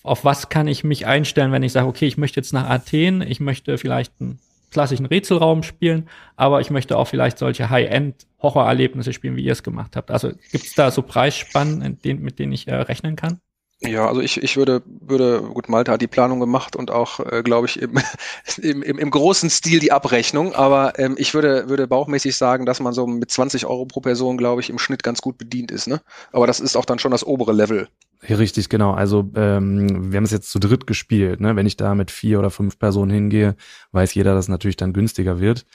auf was kann ich mich einstellen, wenn ich sage, okay, ich möchte jetzt nach Athen, ich möchte vielleicht einen klassischen Rätselraum spielen, aber ich möchte auch vielleicht solche High-End-Horrorerlebnisse spielen, wie ihr es gemacht habt. Also gibt es da so Preisspannen, mit denen ich äh, rechnen kann?
Ja, also ich, ich würde, würde, gut, Malta hat die Planung gemacht und auch, äh, glaube ich, <laughs> im, im, im, großen Stil die Abrechnung, aber ähm, ich würde, würde bauchmäßig sagen, dass man so mit 20 Euro pro Person, glaube ich, im Schnitt ganz gut bedient ist, ne? Aber das ist auch dann schon das obere Level.
Richtig, genau. Also ähm, wir haben es jetzt zu dritt gespielt, ne? Wenn ich da mit vier oder fünf Personen hingehe, weiß jeder, dass natürlich dann günstiger wird.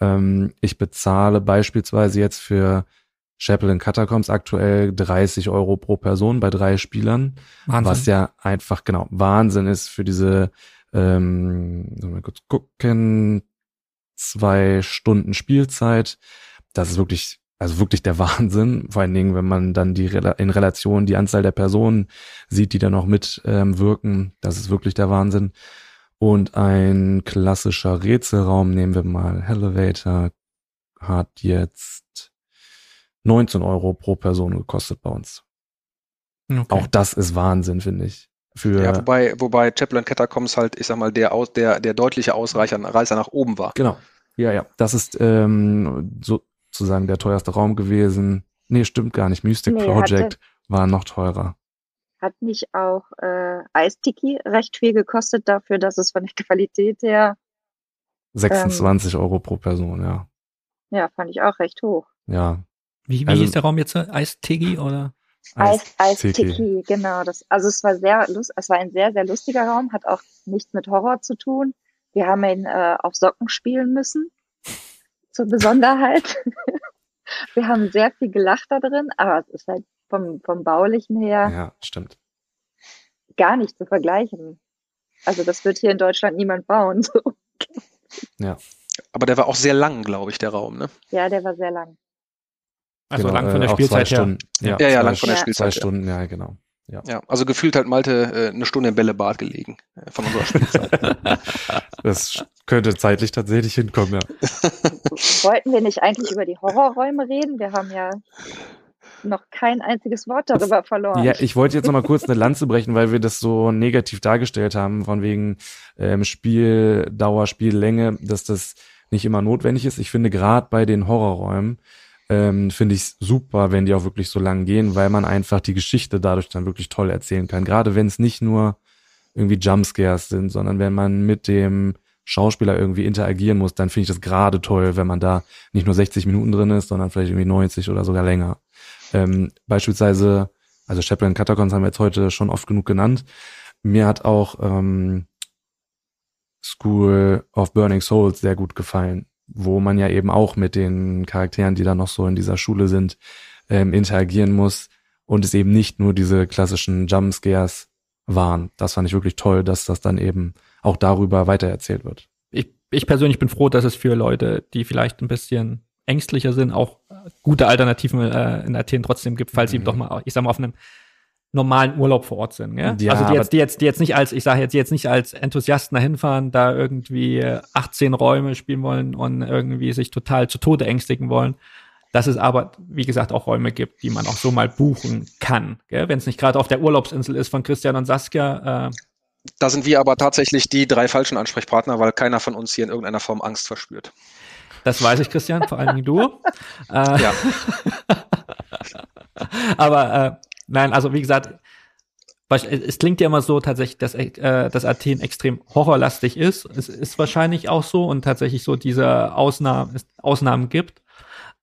Ähm, ich bezahle beispielsweise jetzt für Chapel in Catacombs aktuell 30 Euro pro Person bei drei Spielern. Wahnsinn. Was ja einfach, genau, Wahnsinn ist für diese, ähm, mal kurz gucken, zwei Stunden Spielzeit. Das ist wirklich, also wirklich der <laughs> Wahnsinn. Vor allen Dingen, wenn man dann die in Relation die Anzahl der Personen sieht, die da noch mitwirken. Ähm, das ist wirklich der Wahnsinn. Und ein klassischer Rätselraum, nehmen wir mal Elevator, hat jetzt 19 Euro pro Person gekostet bei uns. Okay. Auch das ist Wahnsinn, finde ich.
Für ja, wobei, wobei Chaplin Catacombs halt, ich sag mal, der, aus, der, der deutliche Ausreicher, Reißer nach oben war.
Genau. Ja, ja. Das ist ähm, sozusagen der teuerste Raum gewesen. Nee, stimmt gar nicht. Mystic nee, Project hatte, war noch teurer.
Hat nicht auch äh, Eistiki recht viel gekostet dafür, dass es von der <laughs> Qualität her
26 ähm, Euro pro Person, ja.
Ja, fand ich auch recht hoch.
Ja,
wie, wie also, hieß der Raum jetzt? Eistigi oder?
Eis, Eistiki, genau. Das, also es war sehr lust, es war ein sehr, sehr lustiger Raum, hat auch nichts mit Horror zu tun. Wir haben ihn äh, auf Socken spielen müssen. Zur Besonderheit. <laughs> Wir haben sehr viel gelacht da drin, aber es ist halt vom, vom Baulichen her.
Ja, stimmt.
Gar nicht zu vergleichen. Also das wird hier in Deutschland niemand bauen. So.
Ja. Aber der war auch sehr lang, glaube ich, der Raum, ne?
Ja, der war sehr lang.
Also genau, lang von der äh, Spielzeit
her. Stunden,
ja, ja, ja, lang von der Spielzeit.
Zwei Stunden, ja, genau.
Ja. ja, also gefühlt hat Malte äh, eine Stunde im Bällebad gelegen äh, von unserer Spielzeit. <laughs>
das könnte zeitlich tatsächlich hinkommen, ja. <laughs>
Wollten wir nicht eigentlich über die Horrorräume reden? Wir haben ja. noch kein einziges Wort darüber verloren.
Ja, ich wollte jetzt noch mal kurz eine Lanze brechen, weil wir das so negativ dargestellt haben, von wegen ähm, Spieldauer, Spiellänge, dass das nicht immer notwendig ist. Ich finde gerade bei den Horrorräumen ähm, finde ich super, wenn die auch wirklich so lang gehen, weil man einfach die Geschichte dadurch dann wirklich toll erzählen kann. Gerade wenn es nicht nur irgendwie Jumpscares sind, sondern wenn man mit dem Schauspieler irgendwie interagieren muss, dann finde ich das gerade toll, wenn man da nicht nur 60 Minuten drin ist, sondern vielleicht irgendwie 90 oder sogar länger. Ähm, beispielsweise, also Chaplin Catacombs haben wir jetzt heute schon oft genug genannt. Mir hat auch ähm, School of Burning Souls sehr gut gefallen, wo man ja eben auch mit den Charakteren, die da noch so in dieser Schule sind, ähm, interagieren muss und es eben nicht nur diese klassischen Jumpscares waren. Das fand ich wirklich toll, dass das dann eben auch darüber weitererzählt wird.
Ich, ich persönlich bin froh, dass es für Leute, die vielleicht ein bisschen ängstlicher sind, auch gute Alternativen äh, in Athen trotzdem gibt, falls mhm. sie doch mal, ich sag mal, auf einem normalen Urlaub vor Ort sind. Ja? ja also die jetzt, die jetzt, die jetzt nicht als, ich sage jetzt, die jetzt nicht als Enthusiasten dahin fahren, da irgendwie 18 Räume spielen wollen und irgendwie sich total zu Tode ängstigen wollen. Dass es aber, wie gesagt, auch Räume gibt, die man auch so mal buchen kann. Wenn es nicht gerade auf der Urlaubsinsel ist von Christian und Saskia. Äh,
da sind wir aber tatsächlich die drei falschen Ansprechpartner, weil keiner von uns hier in irgendeiner Form Angst verspürt.
Das weiß ich, Christian, vor allen Dingen du. <laughs> äh, ja. <laughs> aber äh, nein, also wie gesagt, es klingt ja immer so tatsächlich, dass, äh, dass Athen extrem horrorlastig ist. Es ist wahrscheinlich auch so und tatsächlich so diese Ausnahmen, Ausnahmen gibt.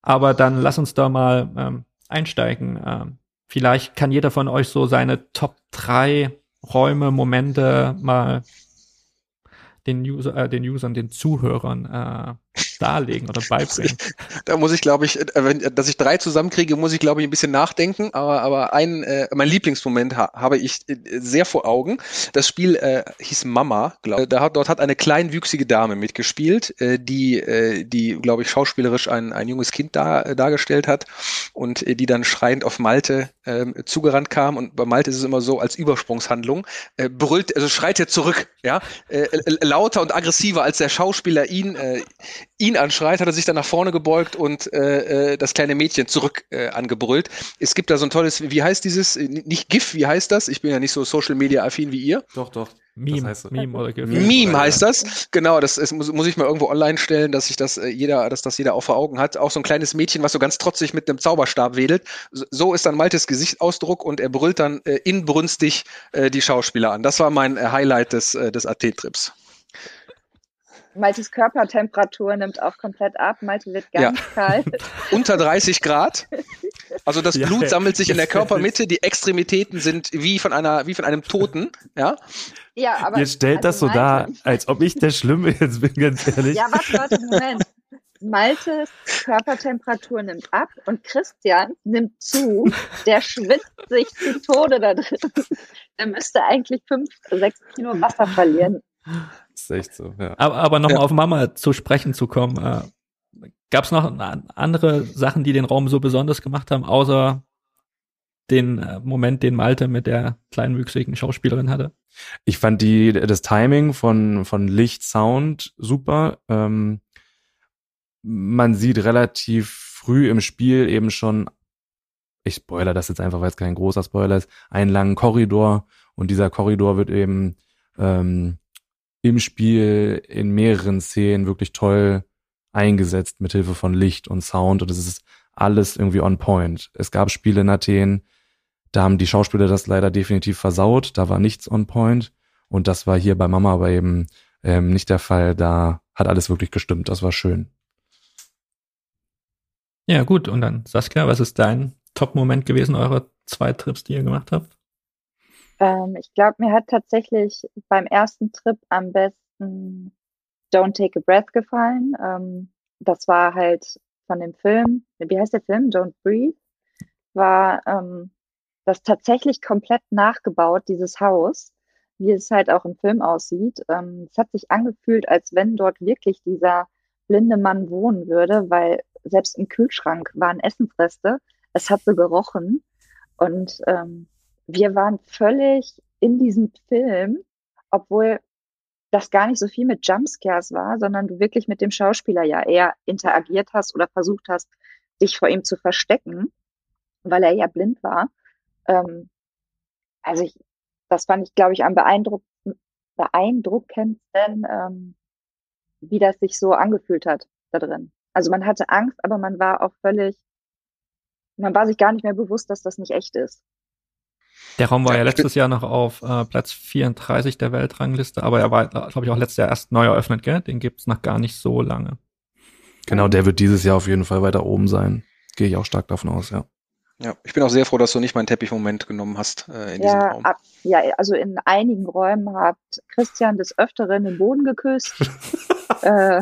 Aber dann lass uns da mal ähm, einsteigen. Ähm, vielleicht kann jeder von euch so seine Top 3 Räume, Momente mal den, User, äh, den Usern, den Zuhörern äh, darlegen oder <laughs> beibringen.
Da muss ich, glaube ich, äh, wenn, dass ich drei zusammenkriege, muss ich, glaube ich, ein bisschen nachdenken. Aber, aber ein, äh, mein Lieblingsmoment ha habe ich äh, sehr vor Augen. Das Spiel äh, hieß Mama, glaube ich. Da dort hat eine kleinwüchsige Dame mitgespielt, äh, die, äh, die, glaube ich, schauspielerisch ein, ein junges Kind da, äh, dargestellt hat und äh, die dann schreiend auf Malte äh, zugerannt kam. Und bei Malte ist es immer so, als Übersprungshandlung, äh, brüllt, also schreit er zurück, ja, äh, lauter und aggressiver, als der Schauspieler ihn, äh, ihn anschreit, hat er sich dann nach vorne gebeugt und äh, äh, das kleine Mädchen zurück äh, angebrüllt. Es gibt da so ein tolles, wie heißt dieses, nicht GIF, wie heißt das? Ich bin ja nicht so Social Media affin wie ihr.
Doch, doch.
Meme, heißt Meme oder GIF.
Meme heißt das. Genau, das ist, muss, muss ich mal irgendwo online stellen, dass ich das äh, jeder, dass das jeder auch vor Augen hat. Auch so ein kleines Mädchen, was so ganz trotzig mit einem Zauberstab wedelt. So ist dann Maltes Gesichtsausdruck und er brüllt dann äh, inbrünstig äh, die Schauspieler an. Das war mein äh, Highlight des, äh, des AT-Trips.
Maltes Körpertemperatur nimmt auch komplett ab. Malte wird ganz ja. kalt. <laughs>
Unter 30 Grad. Also das Blut ja, sammelt sich in der Körpermitte. Die Extremitäten sind wie von einer, wie von einem Toten. Ja.
Ja, aber. Ihr stellt also das so Malte, dar, als ob ich der Schlimme jetzt bin, ganz ehrlich.
Ja, warte, warte, Moment. Maltes Körpertemperatur nimmt ab und Christian nimmt zu. Der schwitzt sich zu Tode da drin. Der müsste eigentlich fünf, sechs Kilo Wasser verlieren
ist echt so, ja.
Aber, aber nochmal ja. auf Mama zu sprechen zu kommen. Äh, Gab es noch andere Sachen, die den Raum so besonders gemacht haben, außer den äh, Moment, den Malte mit der kleinwüchsigen Schauspielerin hatte?
Ich fand die, das Timing von, von Licht, Sound super. Ähm, man sieht relativ früh im Spiel eben schon, ich spoiler das jetzt einfach, weil es kein großer Spoiler ist, einen langen Korridor und dieser Korridor wird eben ähm, im Spiel in mehreren Szenen wirklich toll eingesetzt mit Hilfe von Licht und Sound und es ist alles irgendwie on point. Es gab Spiele in Athen, da haben die Schauspieler das leider definitiv versaut, da war nichts on point und das war hier bei Mama aber eben ähm, nicht der Fall. Da hat alles wirklich gestimmt, das war schön.
Ja gut, und dann Saskia, was ist dein Top-Moment gewesen, eure zwei Trips, die ihr gemacht habt?
Ähm, ich glaube, mir hat tatsächlich beim ersten Trip am besten Don't Take a Breath gefallen. Ähm, das war halt von dem Film, wie heißt der Film? Don't Breathe. War ähm, das tatsächlich komplett nachgebaut, dieses Haus, wie es halt auch im Film aussieht. Ähm, es hat sich angefühlt, als wenn dort wirklich dieser blinde Mann wohnen würde, weil selbst im Kühlschrank waren Essensreste. Es hat so gerochen. Und ähm, wir waren völlig in diesem Film, obwohl das gar nicht so viel mit Jumpscares war, sondern du wirklich mit dem Schauspieler ja eher interagiert hast oder versucht hast, dich vor ihm zu verstecken. weil er ja blind war. Ähm, also ich, das fand ich, glaube ich, am beeindruck beeindruckendsten, ähm, wie das sich so angefühlt hat da drin. Also man hatte Angst, aber man war auch völlig, man war sich gar nicht mehr bewusst, dass das nicht echt ist.
Der Raum war ja, ja letztes Jahr noch auf äh, Platz 34 der Weltrangliste, aber er war, glaube ich, auch letztes Jahr erst neu eröffnet, gell? Den gibt's noch gar nicht so lange.
Genau, der wird dieses Jahr auf jeden Fall weiter oben sein. Gehe ich auch stark davon aus, ja.
Ja, ich bin auch sehr froh, dass du nicht meinen Teppichmoment genommen hast äh, in
ja,
diesem Raum.
Ab, ja, also in einigen Räumen hat Christian des Öfteren den Boden geküsst. <laughs> äh,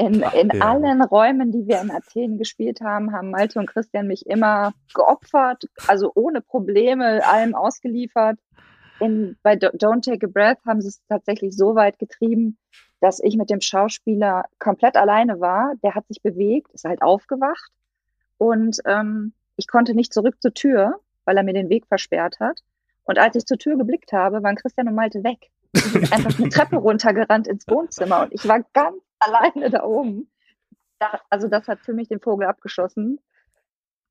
in, in ja. allen Räumen, die wir in Athen gespielt haben, haben Malte und Christian mich immer geopfert, also ohne Probleme, allem ausgeliefert. In, bei Don't Take a Breath haben sie es tatsächlich so weit getrieben, dass ich mit dem Schauspieler komplett alleine war. Der hat sich bewegt, ist halt aufgewacht und ähm, ich konnte nicht zurück zur Tür, weil er mir den Weg versperrt hat. Und als ich zur Tür geblickt habe, waren Christian und Malte weg. Die sind <laughs> einfach eine Treppe runtergerannt ins Wohnzimmer und ich war ganz alleine da oben. Da, also das hat für mich den Vogel abgeschossen.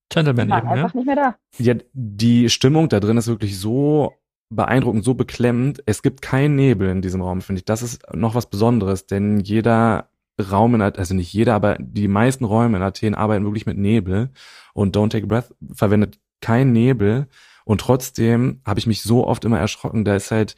Gentleman
eben, einfach ja? nicht mehr da.
Ja, die Stimmung da drin ist wirklich so beeindruckend, so beklemmend. Es gibt keinen Nebel in diesem Raum, finde ich. Das ist noch was Besonderes, denn jeder Raum in, also nicht jeder, aber die meisten Räume in Athen arbeiten wirklich mit Nebel und Don't Take a Breath verwendet kein Nebel und trotzdem habe ich mich so oft immer erschrocken, da ist halt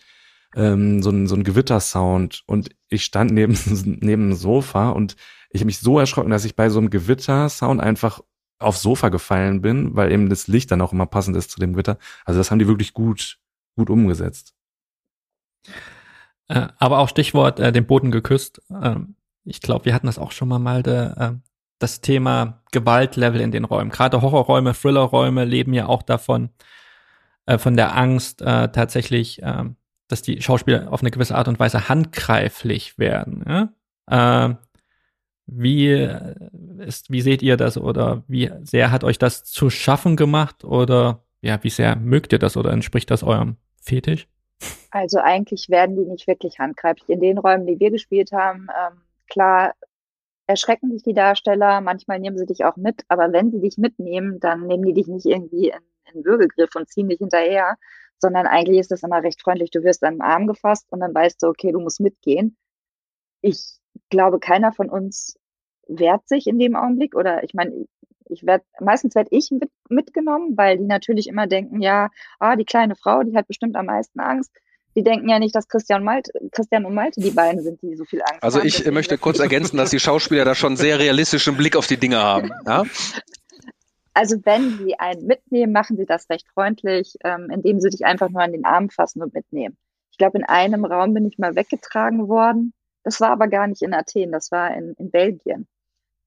ähm, so ein, so ein Gewittersound und ich stand neben, <laughs> neben dem Sofa und ich habe mich so erschrocken, dass ich bei so einem Gewittersound einfach aufs Sofa gefallen bin, weil eben das Licht dann auch immer passend ist zu dem Gewitter. Also das haben die wirklich gut, gut umgesetzt.
Äh, aber auch Stichwort äh, den Boden geküsst. Ähm, ich glaube, wir hatten das auch schon mal mal äh, das Thema Gewaltlevel in den Räumen. Gerade Horrorräume, Thrillerräume leben ja auch davon, äh, von der Angst äh, tatsächlich, äh, dass die Schauspieler auf eine gewisse Art und Weise handgreiflich werden. Ja? Äh, wie ist, wie seht ihr das oder wie sehr hat euch das zu schaffen gemacht oder ja, wie sehr mögt ihr das oder entspricht das eurem Fetisch?
Also eigentlich werden die nicht wirklich handgreiflich. In den Räumen, die wir gespielt haben, ähm, klar erschrecken dich die Darsteller, manchmal nehmen sie dich auch mit, aber wenn sie dich mitnehmen, dann nehmen die dich nicht irgendwie in, in Würgegriff und ziehen dich hinterher, sondern eigentlich ist das immer recht freundlich. Du wirst an den Arm gefasst und dann weißt du, okay, du musst mitgehen. Ich glaube, keiner von uns wehrt sich in dem Augenblick oder ich meine, ich werde meistens werde ich mit, mitgenommen, weil die natürlich immer denken, ja, ah, die kleine Frau, die hat bestimmt am meisten Angst die denken ja nicht, dass Christian, Malte, Christian und Malte die beiden sind, die so viel Angst
also haben. Also ich möchte kurz ergänzen, dass die Schauspieler da schon sehr realistischen Blick auf die Dinge haben. Ja? <laughs>
Also wenn sie einen mitnehmen, machen sie das recht freundlich, ähm, indem sie dich einfach nur an den Arm fassen und mitnehmen. Ich glaube, in einem Raum bin ich mal weggetragen worden. Das war aber gar nicht in Athen, das war in, in Belgien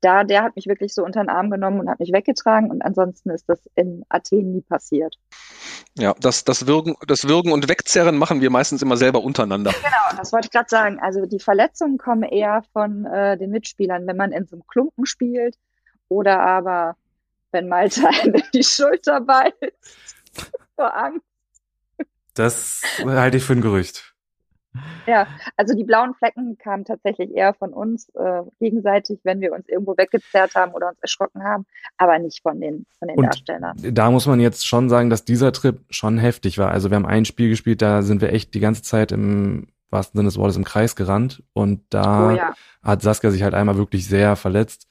da, der hat mich wirklich so unter den Arm genommen und hat mich weggetragen und ansonsten ist das in Athen nie passiert.
Ja, das, das, Würgen, das Würgen und Wegzerren machen wir meistens immer selber untereinander.
Genau, das wollte ich gerade sagen. Also die Verletzungen kommen eher von äh, den Mitspielern, wenn man in so einem Klumpen spielt oder aber wenn Malte einem die Schulter beißt <laughs> vor Angst.
Das halte ich für ein Gerücht.
Ja, also die blauen Flecken kamen tatsächlich eher von uns äh, gegenseitig, wenn wir uns irgendwo weggezerrt haben oder uns erschrocken haben, aber nicht von den, von den
Und
Darstellern.
Da muss man jetzt schon sagen, dass dieser Trip schon heftig war. Also wir haben ein Spiel gespielt, da sind wir echt die ganze Zeit im wahrsten Sinne des Wortes im Kreis gerannt und da oh, ja. hat Saskia sich halt einmal wirklich sehr verletzt.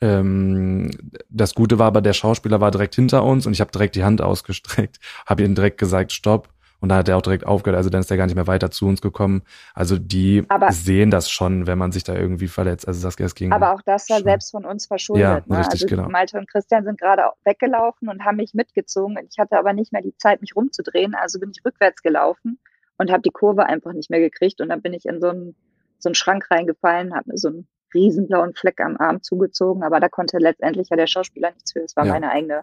Ähm, das Gute war aber, der Schauspieler war direkt hinter uns und ich habe direkt die Hand ausgestreckt, <laughs> habe ihm direkt gesagt, stopp und dann hat er auch direkt aufgehört, also dann ist er gar nicht mehr weiter zu uns gekommen. Also die aber, sehen das schon, wenn man sich da irgendwie verletzt. Also Saskia, es ging.
Aber auch das war schon. selbst von uns verschuldet. Ja, ne? richtig, also genau. Malte und Christian sind gerade weggelaufen und haben mich mitgezogen. Ich hatte aber nicht mehr die Zeit, mich rumzudrehen, also bin ich rückwärts gelaufen und habe die Kurve einfach nicht mehr gekriegt. Und dann bin ich in so einen, so einen Schrank reingefallen, habe mir so einen riesenblauen Fleck am Arm zugezogen, aber da konnte letztendlich ja der Schauspieler nichts für. Es war ja. meine eigene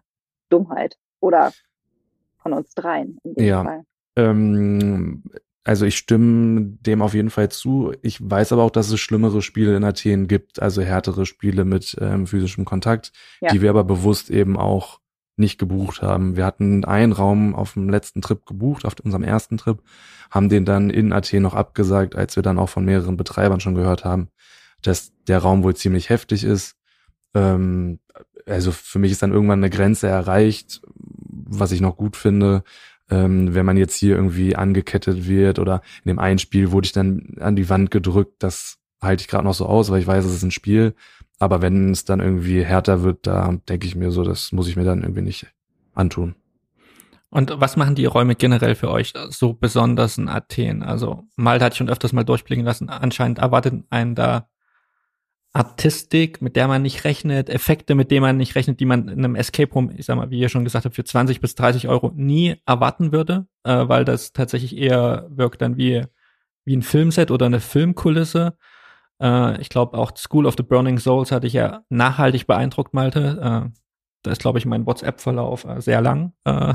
Dummheit. Oder von uns dreien in dem ja. Fall.
Ähm, also ich stimme dem auf jeden Fall zu. Ich weiß aber auch, dass es schlimmere Spiele in Athen gibt, also härtere Spiele mit ähm, physischem Kontakt, ja. die wir aber bewusst eben auch nicht gebucht haben. Wir hatten einen Raum auf dem letzten Trip gebucht, auf unserem ersten Trip, haben den dann in Athen noch abgesagt, als wir dann auch von mehreren Betreibern schon gehört haben, dass der Raum wohl ziemlich heftig ist. Ähm, also für mich ist dann irgendwann eine Grenze erreicht, was ich noch gut finde. Ähm, wenn man jetzt hier irgendwie angekettet wird oder in dem einen Spiel wurde ich dann an die Wand gedrückt, das halte ich gerade noch so aus, weil ich weiß, es ist ein Spiel. Aber wenn es dann irgendwie härter wird, da denke ich mir so, das muss ich mir dann irgendwie nicht antun.
Und was machen die Räume generell für euch so besonders in Athen? Also Malta hatte ich schon öfters mal durchblicken lassen. Anscheinend erwartet einen da Artistik, mit der man nicht rechnet, Effekte, mit denen man nicht rechnet, die man in einem Escape Room, ich sag mal, wie ihr schon gesagt habt, für 20 bis 30 Euro nie erwarten würde, äh, weil das tatsächlich eher wirkt dann wie, wie ein Filmset oder eine Filmkulisse. Äh, ich glaube auch School of the Burning Souls hatte ich ja nachhaltig beeindruckt, Malte. Äh, da ist, glaube ich, mein WhatsApp-Verlauf äh, sehr lang. Äh,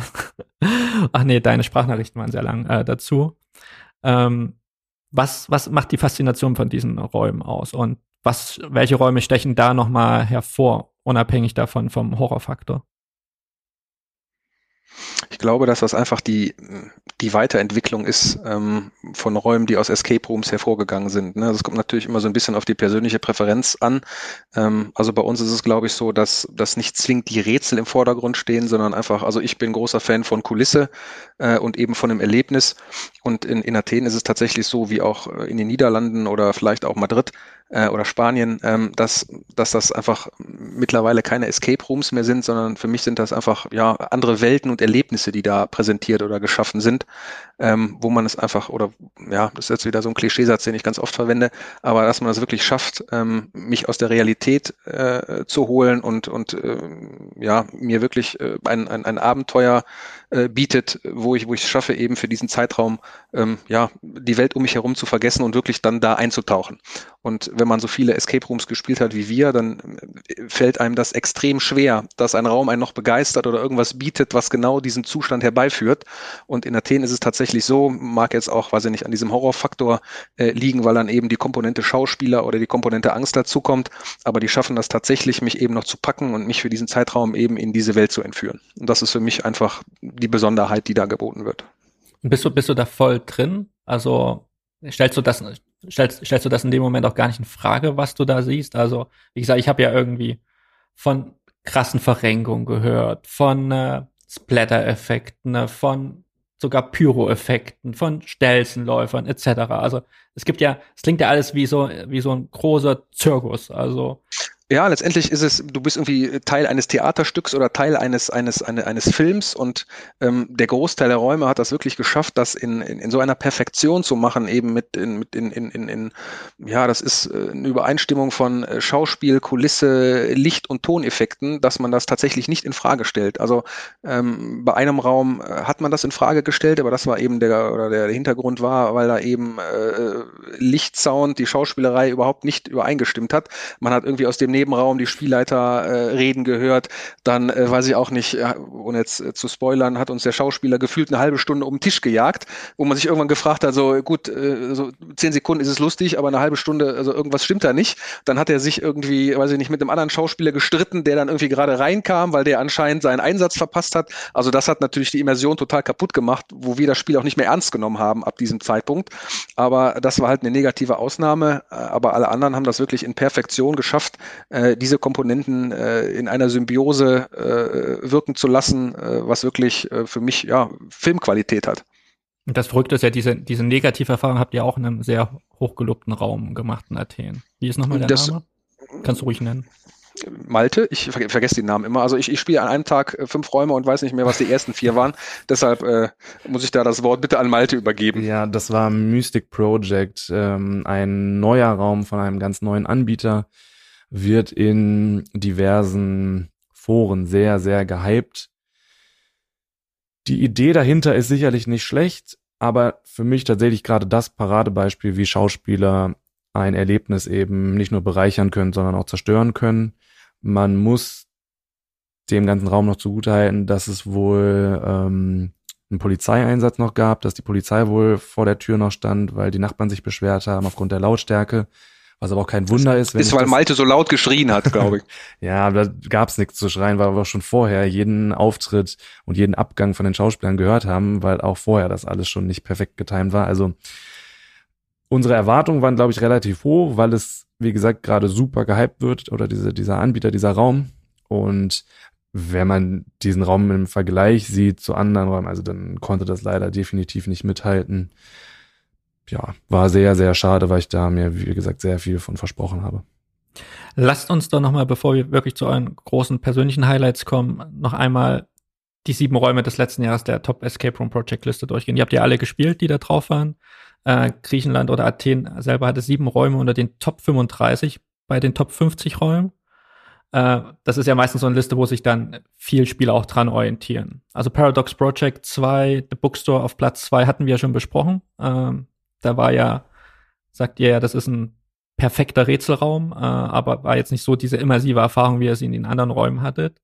<laughs> ach nee, deine Sprachnachrichten waren sehr lang äh, dazu. Ähm, was, was macht die Faszination von diesen Räumen aus? Und was, welche Räume stechen da nochmal hervor, unabhängig davon vom Horrorfaktor?
Ich glaube, dass das einfach die, die Weiterentwicklung ist ähm, von Räumen, die aus Escape Rooms hervorgegangen sind. Ne? Das kommt natürlich immer so ein bisschen auf die persönliche Präferenz an. Ähm, also bei uns ist es, glaube ich, so, dass, dass nicht zwingend die Rätsel im Vordergrund stehen, sondern einfach, also ich bin großer Fan von Kulisse äh, und eben von dem Erlebnis. Und in, in Athen ist es tatsächlich so, wie auch äh, in den Niederlanden oder vielleicht auch Madrid, äh, oder Spanien, ähm, dass, dass das einfach mittlerweile keine Escape Rooms mehr sind, sondern für mich sind das einfach ja andere Welten und Erlebnisse, die da präsentiert oder geschaffen sind, ähm, wo man es einfach, oder ja, das ist jetzt wieder so ein Klischeesatz, den ich ganz oft verwende, aber dass man es wirklich schafft, ähm, mich aus der Realität äh, zu holen und, und äh, ja, mir wirklich äh, ein, ein, ein Abenteuer äh, bietet, wo ich, wo ich es schaffe, eben für diesen Zeitraum ähm, ja, die Welt um mich herum zu vergessen und wirklich dann da einzutauchen. Und wenn man so viele Escape Rooms gespielt hat wie wir, dann äh, fällt einem das extrem schwer, dass ein Raum einen noch begeistert oder irgendwas bietet, was genau diesen Zustand herbeiführt. Und in Athen ist es tatsächlich so, mag jetzt auch, weiß ich nicht, an diesem Horrorfaktor äh, liegen, weil dann eben die Komponente Schauspieler oder die Komponente Angst dazukommt. Aber die schaffen das tatsächlich, mich eben noch zu packen und mich für diesen Zeitraum eben in diese Welt zu entführen. Und das ist für mich einfach die Besonderheit, die da geboten wird.
Bist du, bist du da voll drin? Also stellst du das, stellst, stellst du das in dem Moment auch gar nicht in Frage, was du da siehst? Also, wie gesagt, ich habe ja irgendwie von krassen Verrenkungen gehört, von äh, Splatter-Effekten, äh, von sogar Pyro-Effekten, von Stelzenläufern etc. Also es gibt ja, es klingt ja alles wie so wie so ein großer Zirkus. Also
ja, letztendlich ist es, du bist irgendwie Teil eines Theaterstücks oder Teil eines, eines, eine, eines Films und ähm, der Großteil der Räume hat das wirklich geschafft, das in, in, in so einer Perfektion zu machen, eben mit in, mit in, in, in, in ja, das ist äh, eine Übereinstimmung von äh, Schauspiel, Kulisse, Licht und Toneffekten, dass man das tatsächlich nicht in Frage stellt. Also ähm, bei einem Raum äh, hat man das in Frage gestellt, aber das war eben der, oder der, Hintergrund war, weil da eben äh, Lichtsound, die Schauspielerei überhaupt nicht übereingestimmt hat. Man hat irgendwie aus dem Nebenraum die Spielleiter äh, reden gehört. Dann äh, weiß ich auch nicht, äh, ohne jetzt äh, zu spoilern, hat uns der Schauspieler gefühlt eine halbe Stunde um den Tisch gejagt, wo man sich irgendwann gefragt hat, so gut, äh, so zehn Sekunden ist es lustig, aber eine halbe Stunde, also irgendwas stimmt da nicht. Dann hat er sich irgendwie, weiß ich nicht, mit einem anderen Schauspieler gestritten, der dann irgendwie gerade reinkam, weil der anscheinend seinen Einsatz verpasst hat. Also das hat natürlich die Immersion total kaputt gemacht, wo wir das Spiel auch nicht mehr ernst genommen haben ab diesem Zeitpunkt. Aber das war halt eine negative Ausnahme. Äh, aber alle anderen haben das wirklich in Perfektion geschafft, äh, diese Komponenten äh, in einer Symbiose äh, wirken zu lassen, äh, was wirklich äh, für mich ja Filmqualität hat.
Und das Verrückte ist ja, diese, diese Negativerfahrung habt ihr auch in einem sehr hochgelobten Raum gemacht in Athen. Wie ist nochmal der das, Name? Kannst du ruhig nennen.
Malte, ich ver vergesse den Namen immer. Also ich, ich spiele an einem Tag äh, fünf Räume und weiß nicht mehr, was die ersten vier waren. <laughs> Deshalb äh, muss ich da das Wort bitte an Malte übergeben.
Ja, das war Mystic Project, ähm, ein neuer Raum von einem ganz neuen Anbieter, wird in diversen Foren sehr, sehr gehypt. Die Idee dahinter ist sicherlich nicht schlecht, aber für mich tatsächlich gerade das Paradebeispiel, wie Schauspieler ein Erlebnis eben nicht nur bereichern können, sondern auch zerstören können. Man muss dem ganzen Raum noch zugutehalten, dass es wohl ähm, einen Polizeieinsatz noch gab, dass die Polizei wohl vor der Tür noch stand, weil die Nachbarn sich beschwert haben aufgrund der Lautstärke. Was aber auch kein Wunder ist.
Wenn ist, weil Malte so laut geschrien hat, glaube ich. <laughs>
ja, da gab's nichts zu schreien, weil wir schon vorher jeden Auftritt und jeden Abgang von den Schauspielern gehört haben, weil auch vorher das alles schon nicht perfekt getimt war. Also unsere Erwartungen waren, glaube ich, relativ hoch, weil es, wie gesagt, gerade super gehypt wird oder diese, dieser Anbieter, dieser Raum. Und wenn man diesen Raum im Vergleich sieht zu anderen Räumen, also dann konnte das leider definitiv nicht mithalten. Ja, war sehr, sehr schade, weil ich da mir, wie gesagt, sehr viel von versprochen habe.
Lasst uns doch nochmal, bevor wir wirklich zu euren großen persönlichen Highlights kommen, noch einmal die sieben Räume des letzten Jahres der Top Escape Room Project Liste durchgehen. Die habt ihr alle gespielt, die da drauf waren. Äh, Griechenland oder Athen selber hatte sieben Räume unter den Top 35 bei den Top 50 Räumen. Äh, das ist ja meistens so eine Liste, wo sich dann viel Spieler auch dran orientieren. Also Paradox Project 2, The Bookstore auf Platz 2 hatten wir ja schon besprochen. Ähm, da war ja, sagt ihr ja, das ist ein perfekter Rätselraum, äh, aber war jetzt nicht so diese immersive Erfahrung, wie ihr sie in den anderen Räumen hattet.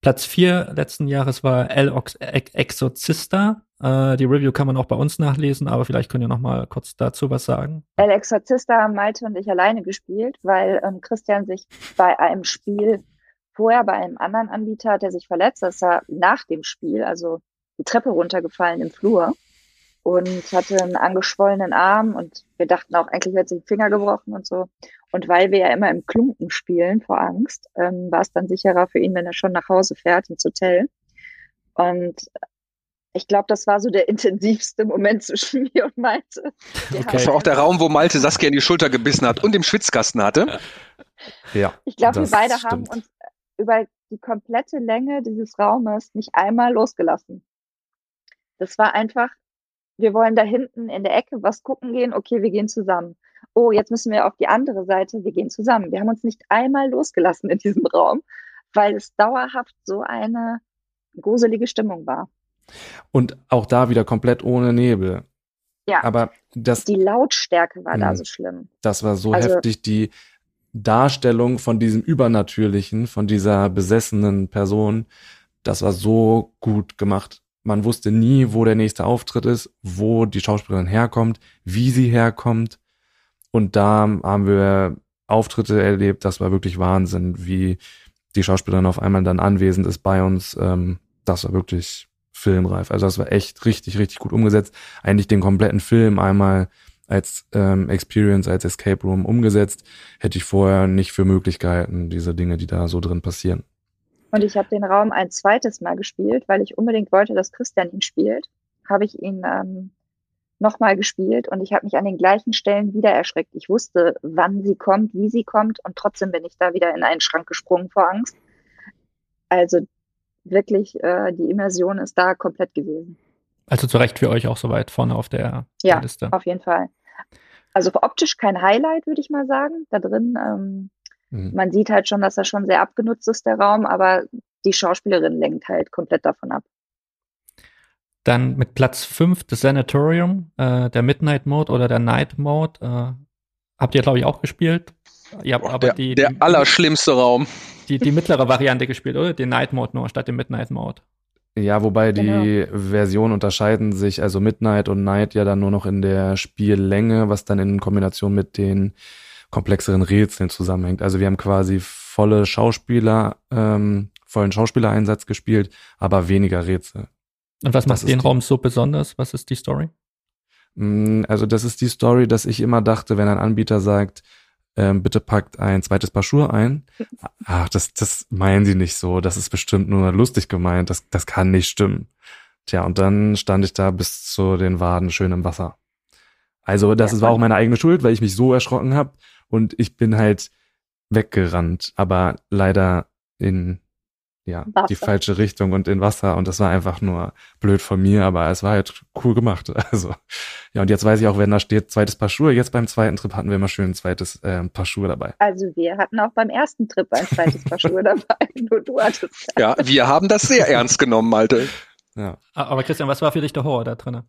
Platz 4 letzten Jahres war El Exorcista. Äh, die Review kann man auch bei uns nachlesen, aber vielleicht könnt ihr noch mal kurz dazu was sagen.
El Exorcista haben Malte und ich alleine gespielt, weil ähm, Christian sich bei einem Spiel vorher bei einem anderen Anbieter, der sich verletzt, das war nach dem Spiel, also die Treppe runtergefallen im Flur und hatte einen angeschwollenen Arm und wir dachten auch, eigentlich hätte sie den Finger gebrochen und so. Und weil wir ja immer im Klumpen spielen vor Angst, ähm, war es dann sicherer für ihn, wenn er schon nach Hause fährt ins Hotel. Und ich glaube, das war so der intensivste Moment zwischen <laughs> mir und Malte.
Okay. Das war auch der Raum, wo Malte Saskia in die Schulter gebissen hat und im Schwitzkasten hatte.
Ja.
Ich glaube, wir beide stimmt. haben uns über die komplette Länge dieses Raumes nicht einmal losgelassen. Das war einfach, wir wollen da hinten in der Ecke was gucken gehen, okay, wir gehen zusammen. Oh, jetzt müssen wir auf die andere Seite, wir gehen zusammen. Wir haben uns nicht einmal losgelassen in diesem Raum, weil es dauerhaft so eine gruselige Stimmung war.
Und auch da wieder komplett ohne Nebel.
Ja.
Aber das.
Die Lautstärke war mh, da hm. so schlimm.
Das war so also, heftig, die Darstellung von diesem Übernatürlichen, von dieser besessenen Person, das war so gut gemacht. Man wusste nie, wo der nächste Auftritt ist, wo die Schauspielerin herkommt, wie sie herkommt. Und da haben wir Auftritte erlebt, das war wirklich Wahnsinn, wie die Schauspielerin auf einmal dann anwesend ist bei uns. Ähm, das war wirklich filmreif. Also das war echt richtig, richtig gut umgesetzt. Eigentlich den kompletten Film einmal als ähm, Experience, als Escape Room umgesetzt, hätte ich vorher nicht für möglich gehalten, diese Dinge, die da so drin passieren.
Und ich habe den Raum ein zweites Mal gespielt, weil ich unbedingt wollte, dass Christian ihn spielt. Habe ich ihn ähm, nochmal gespielt und ich habe mich an den gleichen Stellen wieder erschreckt. Ich wusste, wann sie kommt, wie sie kommt und trotzdem bin ich da wieder in einen Schrank gesprungen vor Angst. Also wirklich, äh, die Immersion ist da komplett gewesen.
Also zu Recht für euch auch so weit vorne auf der,
ja,
der Liste.
Ja, auf jeden Fall. Also optisch kein Highlight, würde ich mal sagen, da drin. Ähm, Mhm. Man sieht halt schon, dass er schon sehr abgenutzt ist, der Raum, aber die Schauspielerin lenkt halt komplett davon ab.
Dann mit Platz 5 das Sanatorium, äh, der Midnight Mode oder der Night Mode. Äh, habt ihr, glaube ich, auch gespielt.
Ihr habt aber der, die, der die, allerschlimmste Raum.
Die, die mittlere Variante gespielt, oder? Den Night Mode nur statt dem Midnight Mode.
Ja, wobei genau. die Versionen unterscheiden sich, also Midnight und Night ja dann nur noch in der Spiellänge, was dann in Kombination mit den komplexeren Rätseln zusammenhängt. Also wir haben quasi volle Schauspieler, ähm, vollen Schauspielereinsatz gespielt, aber weniger Rätsel.
Und was macht den Raum so besonders? Was ist die Story?
Mm, also das ist die Story, dass ich immer dachte, wenn ein Anbieter sagt, ähm, bitte packt ein zweites Paar Schuhe ein. <laughs> Ach, das, das meinen sie nicht so. Das ist bestimmt nur lustig gemeint. Das, das kann nicht stimmen. Tja, und dann stand ich da bis zu den Waden schön im Wasser. Also das ja, war auch meine eigene Schuld, weil ich mich so erschrocken habe und ich bin halt weggerannt, aber leider in ja, die falsche Richtung und in Wasser und das war einfach nur blöd von mir, aber es war halt cool gemacht. <laughs> Also ja, und jetzt weiß ich auch, wenn da steht zweites Paar Schuhe. Jetzt beim zweiten Trip hatten wir immer schön ein zweites äh, Paar Schuhe dabei.
Also wir hatten auch beim ersten Trip ein zweites Paar Schuhe <laughs> dabei. Nur du
hattest. Ja, wir haben das sehr ernst genommen, Malte.
Ja. Aber Christian, was war für dich der Horror da drin?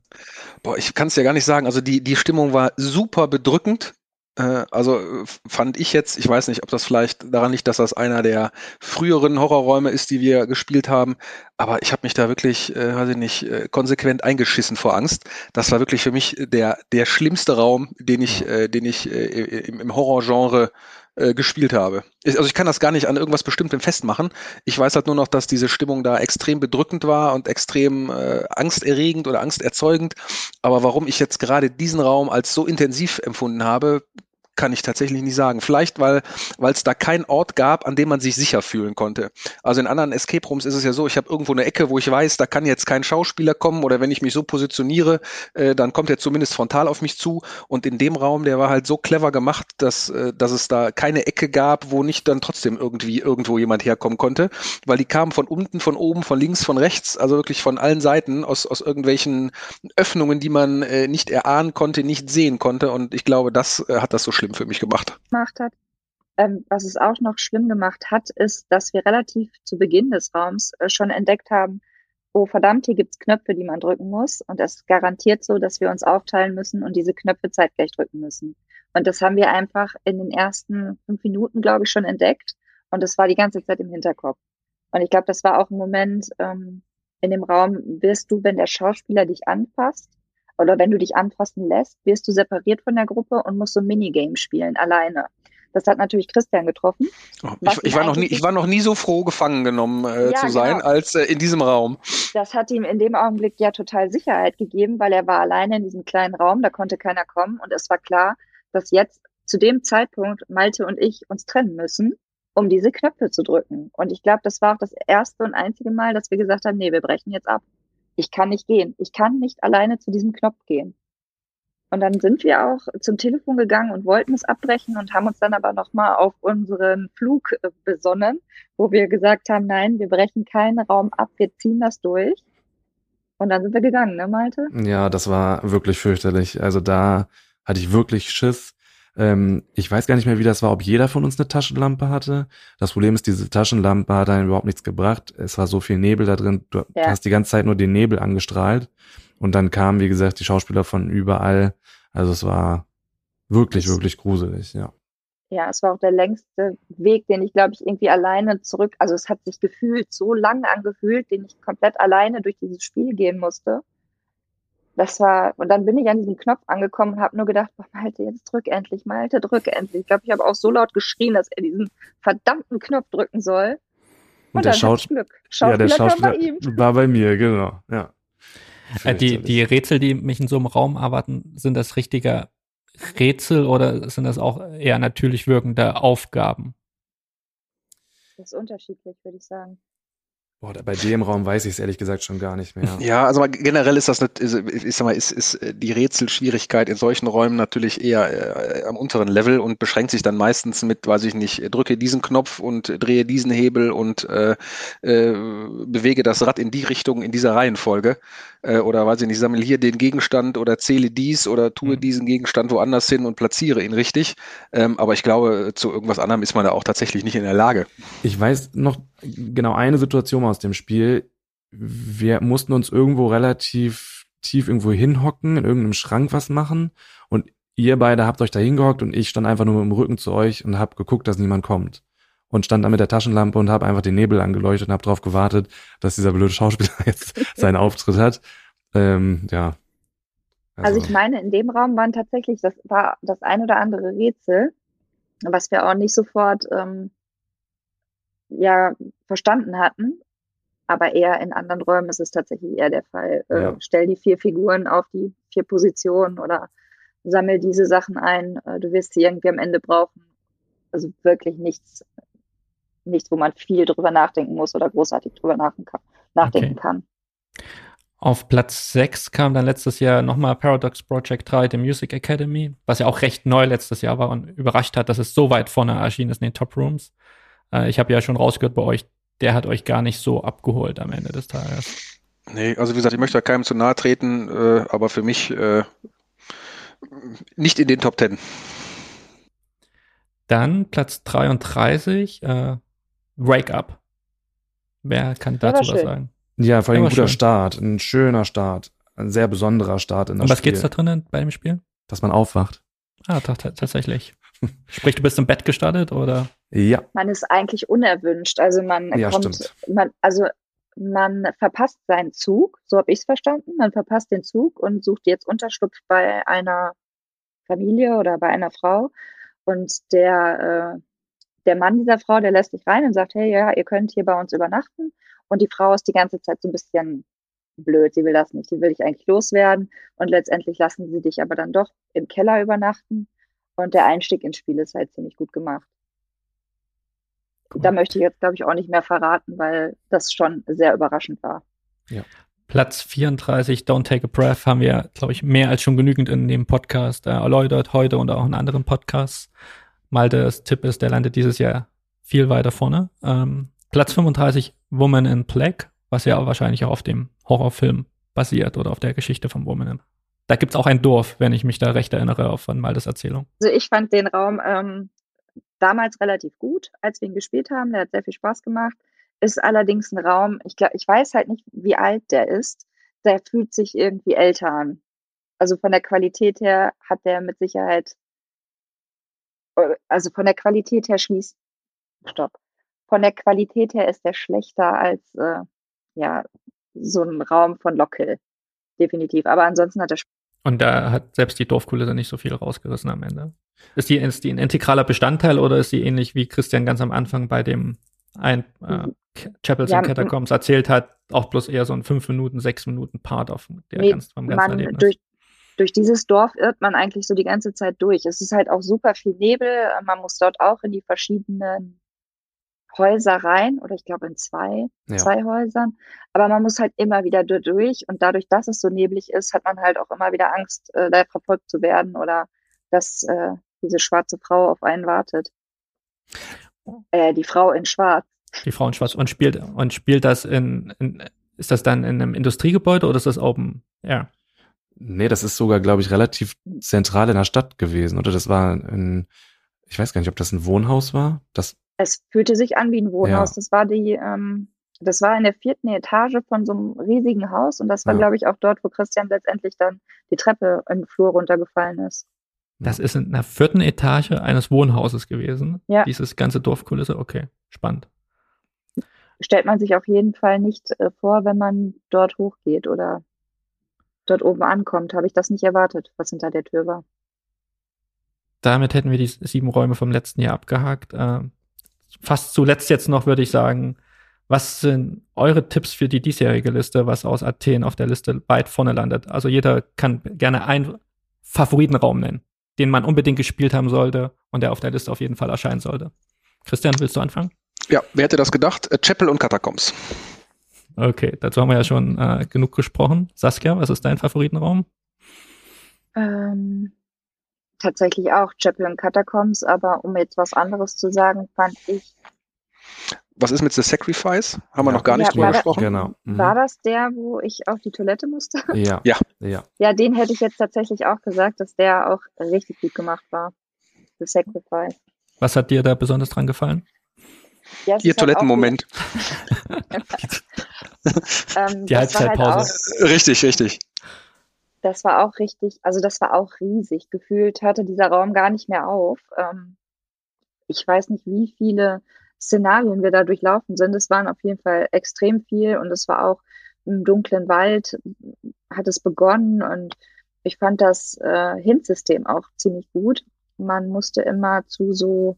Boah, ich kann es ja gar nicht sagen. Also die, die Stimmung war super bedrückend. Äh, also fand ich jetzt, ich weiß nicht, ob das vielleicht daran liegt, dass das einer der früheren Horrorräume ist, die wir gespielt haben, aber ich habe mich da wirklich, äh, weiß ich nicht, äh, konsequent eingeschissen vor Angst. Das war wirklich für mich der der schlimmste Raum, den ich, äh, den ich äh, im, im Horrorgenre äh, gespielt habe. Also ich kann das gar nicht an irgendwas Bestimmtem festmachen. Ich weiß halt nur noch, dass diese Stimmung da extrem bedrückend war und extrem äh, angsterregend oder angsterzeugend. Aber warum ich jetzt gerade diesen Raum als so intensiv empfunden habe, kann ich tatsächlich nicht sagen. Vielleicht, weil es da keinen Ort gab, an dem man sich sicher fühlen konnte. Also in anderen Escape Rooms ist es ja so, ich habe irgendwo eine Ecke, wo ich weiß, da kann jetzt kein Schauspieler kommen oder wenn ich mich so positioniere, äh, dann kommt er zumindest frontal auf mich zu. Und in dem Raum, der war halt so clever gemacht, dass, äh, dass es da keine Ecke gab, wo nicht dann trotzdem irgendwie irgendwo jemand herkommen konnte, weil die kamen von unten, von oben, von links, von rechts, also wirklich von allen Seiten aus, aus irgendwelchen Öffnungen, die man äh, nicht erahnen konnte, nicht sehen konnte. Und ich glaube, das äh, hat das so schlimm für mich gemacht.
Gemacht hat. Ähm, was es auch noch schlimm gemacht hat, ist, dass wir relativ zu Beginn des Raums äh, schon entdeckt haben, oh verdammt, hier gibt's Knöpfe, die man drücken muss. Und das garantiert so, dass wir uns aufteilen müssen und diese Knöpfe zeitgleich drücken müssen. Und das haben wir einfach in den ersten fünf Minuten, glaube ich, schon entdeckt. Und das war die ganze Zeit im Hinterkopf. Und ich glaube, das war auch ein Moment ähm, in dem Raum, wirst du, wenn der Schauspieler dich anfasst, oder wenn du dich anfassen lässt, wirst du separiert von der Gruppe und musst so ein Minigame spielen, alleine. Das hat natürlich Christian getroffen.
Oh, ich, ich, war noch nie, ich war noch nie so froh, gefangen genommen äh, ja, zu sein, genau. als äh, in diesem Raum.
Das hat ihm in dem Augenblick ja total Sicherheit gegeben, weil er war alleine in diesem kleinen Raum, da konnte keiner kommen und es war klar, dass jetzt zu dem Zeitpunkt Malte und ich uns trennen müssen, um diese Knöpfe zu drücken. Und ich glaube, das war auch das erste und einzige Mal, dass wir gesagt haben, nee, wir brechen jetzt ab ich kann nicht gehen. Ich kann nicht alleine zu diesem Knopf gehen. Und dann sind wir auch zum Telefon gegangen und wollten es abbrechen und haben uns dann aber nochmal auf unseren Flug äh, besonnen, wo wir gesagt haben, nein, wir brechen keinen Raum ab, wir ziehen das durch. Und dann sind wir gegangen, ne, Malte?
Ja, das war wirklich fürchterlich. Also da hatte ich wirklich Schiss. Ähm, ich weiß gar nicht mehr, wie das war, ob jeder von uns eine Taschenlampe hatte. Das Problem ist, diese Taschenlampe hat einem überhaupt nichts gebracht. Es war so viel Nebel da drin. Du ja. hast die ganze Zeit nur den Nebel angestrahlt. Und dann kamen, wie gesagt, die Schauspieler von überall. Also es war wirklich, das wirklich gruselig, ja.
Ja, es war auch der längste Weg, den ich, glaube ich, irgendwie alleine zurück, also es hat sich gefühlt so lang angefühlt, den ich komplett alleine durch dieses Spiel gehen musste das war, und dann bin ich an diesem Knopf angekommen und habe nur gedacht, boah, Malte, jetzt drück endlich, Malte, drück endlich. Ich glaube, ich habe auch so laut geschrien, dass er diesen verdammten Knopf drücken soll.
Und, und der Schaus Glück. ja, der Schauspieler war bei, ihm. war bei mir, genau, ja.
Äh, die, die Rätsel, die mich in so einem Raum erwarten, sind das richtige Rätsel oder sind das auch eher natürlich wirkende Aufgaben?
Das ist unterschiedlich, würde ich sagen.
Boah, bei dem Raum weiß ich es ehrlich gesagt schon gar nicht mehr.
Ja, also generell ist das, nicht, ich sag mal, ist, ist die Rätselschwierigkeit in solchen Räumen natürlich eher äh, am unteren Level und beschränkt sich dann meistens mit, weiß ich nicht, drücke diesen Knopf und drehe diesen Hebel und äh, äh, bewege das Rad in die Richtung, in dieser Reihenfolge. Äh, oder weiß ich nicht, sammle hier den Gegenstand oder zähle dies oder tue mhm. diesen Gegenstand woanders hin und platziere ihn richtig. Ähm, aber ich glaube, zu irgendwas anderem ist man da auch tatsächlich nicht in der Lage.
Ich weiß noch genau eine Situation aus dem Spiel. Wir mussten uns irgendwo relativ tief irgendwo hinhocken, in irgendeinem Schrank was machen und ihr beide habt euch da hingehockt und ich stand einfach nur mit dem Rücken zu euch und hab geguckt, dass niemand kommt. Und stand da mit der Taschenlampe und hab einfach den Nebel angeleuchtet und hab darauf gewartet, dass dieser blöde Schauspieler <laughs> jetzt seinen Auftritt hat. Ähm, ja.
Also. also ich meine, in dem Raum waren tatsächlich, das war das ein oder andere Rätsel, was wir auch nicht sofort ähm, ja verstanden hatten. Aber eher in anderen Räumen ist es tatsächlich eher der Fall. Äh, ja. Stell die vier Figuren auf die vier Positionen oder sammel diese Sachen ein. Äh, du wirst sie irgendwie am Ende brauchen. Also wirklich nichts, nichts, wo man viel drüber nachdenken muss oder großartig drüber nachdenken okay. kann.
Auf Platz 6 kam dann letztes Jahr nochmal Paradox Project 3, The Music Academy, was ja auch recht neu letztes Jahr war und überrascht hat, dass es so weit vorne erschienen ist in den Top Rooms. Äh, ich habe ja schon rausgehört bei euch, der hat euch gar nicht so abgeholt am Ende des Tages.
Nee, also wie gesagt, ich möchte da keinem zu nahe treten, äh, aber für mich äh, nicht in den Top 10.
Dann Platz 33, äh, Wake Up. Wer kann dazu was sagen?
Ja, vor allem ein guter schön. Start, ein schöner Start, ein sehr besonderer Start in das
Und was Spiel. geht's da drinnen bei dem Spiel?
Dass man aufwacht.
Ah, tatsächlich. <laughs> Sprich, du bist im Bett gestartet oder?
Ja.
Man ist eigentlich unerwünscht. Also man ja, kommt, stimmt. man, also man verpasst seinen Zug, so habe ich es verstanden. Man verpasst den Zug und sucht jetzt Unterschlupf bei einer Familie oder bei einer Frau. Und der, äh, der Mann dieser Frau, der lässt sich rein und sagt, hey, ja, ihr könnt hier bei uns übernachten. Und die Frau ist die ganze Zeit so ein bisschen blöd, sie will das nicht, die will dich eigentlich loswerden. Und letztendlich lassen sie dich aber dann doch im Keller übernachten. Und der Einstieg ins Spiel ist halt ziemlich gut gemacht.
Cool.
Da möchte ich jetzt, glaube ich, auch nicht mehr verraten, weil das schon sehr überraschend war.
Platz 34, Don't Take a Breath, haben wir, glaube ich, mehr als schon genügend in dem Podcast äh, erläutert, heute und auch in anderen Podcasts. Maltes Tipp ist, der landet dieses Jahr viel weiter vorne. Ähm, Platz 35, Woman in Black, was ja auch wahrscheinlich auch auf dem Horrorfilm basiert oder auf der Geschichte von Woman in. Da gibt's auch ein Dorf, wenn ich mich da recht erinnere, von Maltes Erzählung.
Also ich fand den Raum ähm, damals relativ gut, als wir ihn gespielt haben. Der hat sehr viel Spaß gemacht. Ist allerdings ein Raum, ich glaube, ich weiß halt nicht, wie alt der ist. Der fühlt sich irgendwie älter an. Also von der Qualität her hat der mit Sicherheit, äh, also von der Qualität her schließt, stopp. Von der Qualität her ist der schlechter als äh, ja so ein Raum von Lockhill. Definitiv. Aber ansonsten hat er
Und da hat selbst die Dorfkulisse nicht so viel rausgerissen am Ende. Ist die, ist die ein integraler Bestandteil oder ist die ähnlich wie Christian ganz am Anfang bei dem ein äh, K- Chapels
Ja,
and Catacombs erzählt hat, auch bloß eher so ein 5 Minuten, 6 Minuten Part auf der
Nee,
ganz, vom ganzen
man
Erlebnis?
durch, durch dieses Dorf irrt man eigentlich so die ganze Zeit durch. Es ist halt auch super viel Nebel. Man muss dort auch in die verschiedenen Häuser rein oder ich glaube in zwei,
Ja.
zwei Häusern. Aber man muss halt immer wieder durch und dadurch, dass es so neblig ist, hat man halt auch immer wieder Angst, äh, da verfolgt zu werden oder dass äh, diese schwarze Frau auf einen wartet. Äh, die Frau in Schwarz.
Die Frau in Schwarz und spielt und spielt das in, in ist das dann in einem Industriegebäude oder ist das Open Air?
Nee, das ist sogar, glaube ich, relativ zentral in der Stadt gewesen, oder? Das war ein, ich weiß gar nicht, ob das ein Wohnhaus war. Das,
Es fühlte sich an wie ein Wohnhaus.
Ja.
Das war die, ähm, das war in der vierten Etage von so einem riesigen Haus und das war,
Ja.
glaube ich, auch dort, wo Christian letztendlich dann die Treppe im Flur runtergefallen ist.
Das ist in der vierten Etage eines Wohnhauses gewesen.
Ja.
Dieses ganze Dorfkulisse. Okay, spannend.
Stellt man sich auf jeden Fall nicht äh, vor, wenn man dort hochgeht oder dort oben ankommt. Habe ich das nicht erwartet, was hinter der Tür war.
Damit hätten wir die sieben Räume vom letzten Jahr abgehakt. Ähm, fast zuletzt jetzt noch würde ich sagen, was sind eure Tipps für die diesjährige Liste, was aus Athen auf der Liste weit vorne landet? Also jeder kann gerne einen Favoritenraum nennen, den man unbedingt gespielt haben sollte und der auf der Liste auf jeden Fall erscheinen sollte. Christian, willst du anfangen?
Ja, wer hätte das gedacht? Äh, Chapel und Catacombs.
Okay, dazu haben wir ja schon äh, genug gesprochen. Saskia, was ist dein Favoritenraum?
Ähm, tatsächlich auch Chapel und Catacombs, aber um jetzt was anderes zu sagen, fand ich,
Was ist mit The Sacrifice? Haben wir
Ja.
noch gar nicht
Ja,
drüber
war da-
gesprochen.
genau. Mhm.
war das der, wo ich auf die Toilette musste?
Ja.
Ja.
Ja.
Ja, den hätte ich jetzt tatsächlich auch gesagt, dass der auch richtig gut gemacht war. The Sacrifice.
Was hat dir da besonders dran gefallen?
Ja,
Ihr
halt
Toilettenmoment. <laughs> <laughs>
Ähm,
Die
halt
Halbzeitpause.
auch,
Richtig, richtig.
Das war auch richtig, also das war auch riesig. Gefühlt hörte dieser Raum gar nicht mehr auf. Ähm, ich weiß nicht, wie viele Szenarien wir da durchlaufen sind. Es waren auf jeden Fall extrem viel und es war auch im dunklen Wald hat es begonnen und ich fand das äh, Hint-System auch ziemlich gut. Man musste immer zu so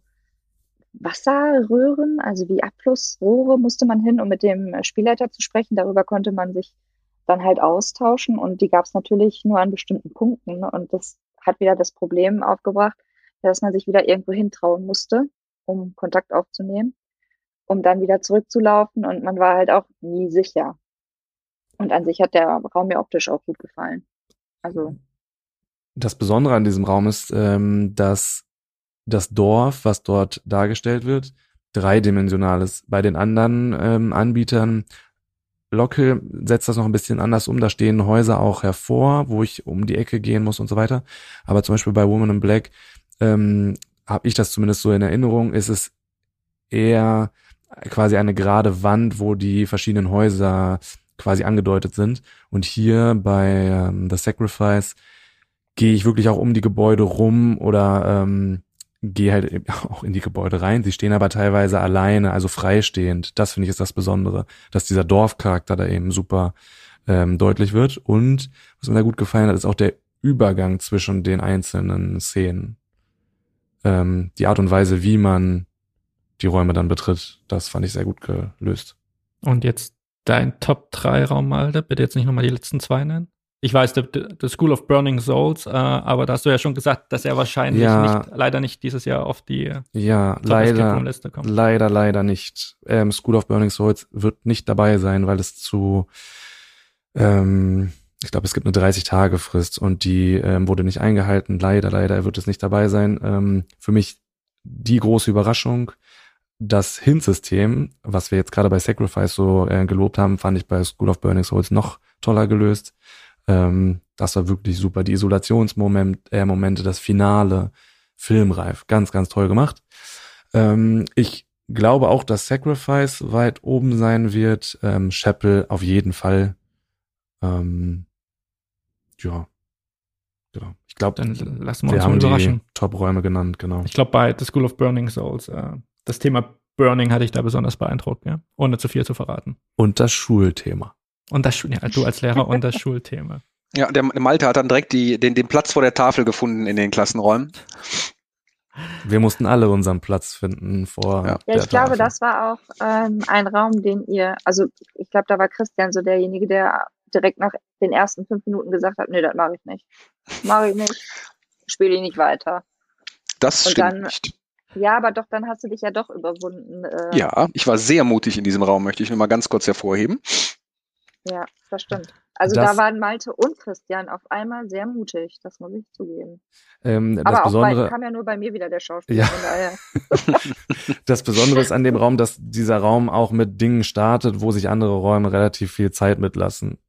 Wasserröhren, also wie Abflussrohre musste man hin, um mit dem Spielleiter zu sprechen. Darüber konnte man sich dann halt austauschen und die gab es natürlich nur an bestimmten Punkten. ne? Und das hat wieder das Problem aufgebracht, dass man sich wieder irgendwo hintrauen musste, um Kontakt aufzunehmen, um dann wieder zurückzulaufen und man war halt auch nie sicher. Und an sich hat der Raum mir optisch auch gut gefallen. Also
Das Besondere an diesem Raum ist, ähm, dass das Dorf, was dort dargestellt wird, dreidimensional ist. Bei den anderen ähm, Anbietern, Lockhill setzt das noch ein bisschen anders um. Da stehen Häuser auch hervor, wo ich um die Ecke gehen muss und so weiter. Aber zum Beispiel bei Woman in Black ähm, habe ich das zumindest so in Erinnerung, ist es eher quasi eine gerade Wand, wo die verschiedenen Häuser quasi angedeutet sind. Und hier bei ähm, The Sacrifice gehe ich wirklich auch um die Gebäude rum oder ähm, gehe halt <laughs> auch in die Gebäude rein. Sie stehen aber teilweise alleine, also freistehend. Das finde ich ist das Besondere, dass dieser Dorfcharakter da eben super ähm, deutlich wird. Und was mir da gut gefallen hat, ist auch der Übergang zwischen den einzelnen Szenen. Ähm, die Art und Weise, wie man die Räume dann betritt, das fand ich sehr gut gelöst.
Und jetzt dein Top 3 Raum, Malte. Bitte jetzt nicht nochmal die letzten zwei nennen. Ich weiß, The, the School of Burning Souls, äh, aber da hast du ja schon gesagt, dass er wahrscheinlich
Ja.
nicht, leider nicht dieses Jahr auf die
Ja, leider,
Liste kommt.
leider, leider nicht. Ähm, School of Burning Souls wird nicht dabei sein, weil es zu, ähm, ich glaube, es gibt eine 30-Tage-Frist und die ähm, wurde nicht eingehalten. Leider, leider wird es nicht dabei sein. Ähm, für mich die große Überraschung, das Hint-System, was wir jetzt gerade bei Sacrifice so äh, gelobt haben, fand ich bei School of Burning Souls noch toller gelöst. Ähm, das war wirklich super. Die Isolationsmomente, äh, Momente, das Finale, filmreif, ganz, ganz toll gemacht. Ähm, ich glaube auch, dass Sacrifice weit oben sein wird. Ähm, Chapel auf jeden Fall. Ähm, ja, genau. Ich glaube,
Dann lassen wir
wir
uns
haben die
überraschen.
Top-Räume genannt, genau.
Ich glaube, bei The School of Burning Souls, äh, das Thema Burning hatte ich da besonders beeindruckt, ja? ohne zu viel zu verraten.
Und das Schulthema.
Und das, ja, du als Lehrer und das Schulthema.
Ja, der Malte hat dann direkt die, den, den Platz vor der Tafel gefunden in den Klassenräumen.
Wir mussten alle unseren Platz finden vor.
Ja.
Ja, ich glaube,
Tafel.
das war auch ähm, ein Raum, den ihr, also ich glaube, da war Christian so derjenige, der direkt nach den ersten fünf Minuten gesagt hat, nee, das mache ich nicht. Mache ich nicht. Spiele ich nicht weiter.
Das
Und
stimmt
dann-
nicht.
Ja, aber doch, dann hast du dich ja doch überwunden. Äh,
Ja, ich war sehr mutig in diesem Raum, möchte ich nur mal ganz kurz hervorheben.
Ja, das stimmt. Also
Das-
da waren Malte und Christian auf einmal sehr mutig, das muss ich zugeben.
Ähm, das
aber auch bei,
Besondere,
kam ja nur bei mir wieder der Schauspieler.
Ja.
Von daher. <laughs>
das Besondere ist an dem Raum, dass dieser Raum auch mit Dingen startet, wo sich andere Räume relativ viel Zeit mitlassen.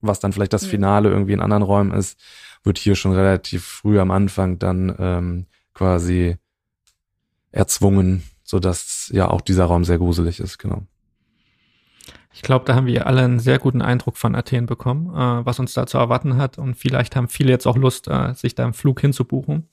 Was dann vielleicht das
Mhm.
Finale irgendwie in anderen Räumen ist, wird hier schon relativ früh am Anfang dann ähm, quasi erzwungen, so dass ja auch dieser Raum sehr gruselig ist, genau.
Ich glaube, da haben wir alle einen sehr guten Eindruck von Athen bekommen, äh, was uns da zu erwarten hat. Und vielleicht haben viele jetzt auch Lust, äh, sich da einen Flug hinzubuchen.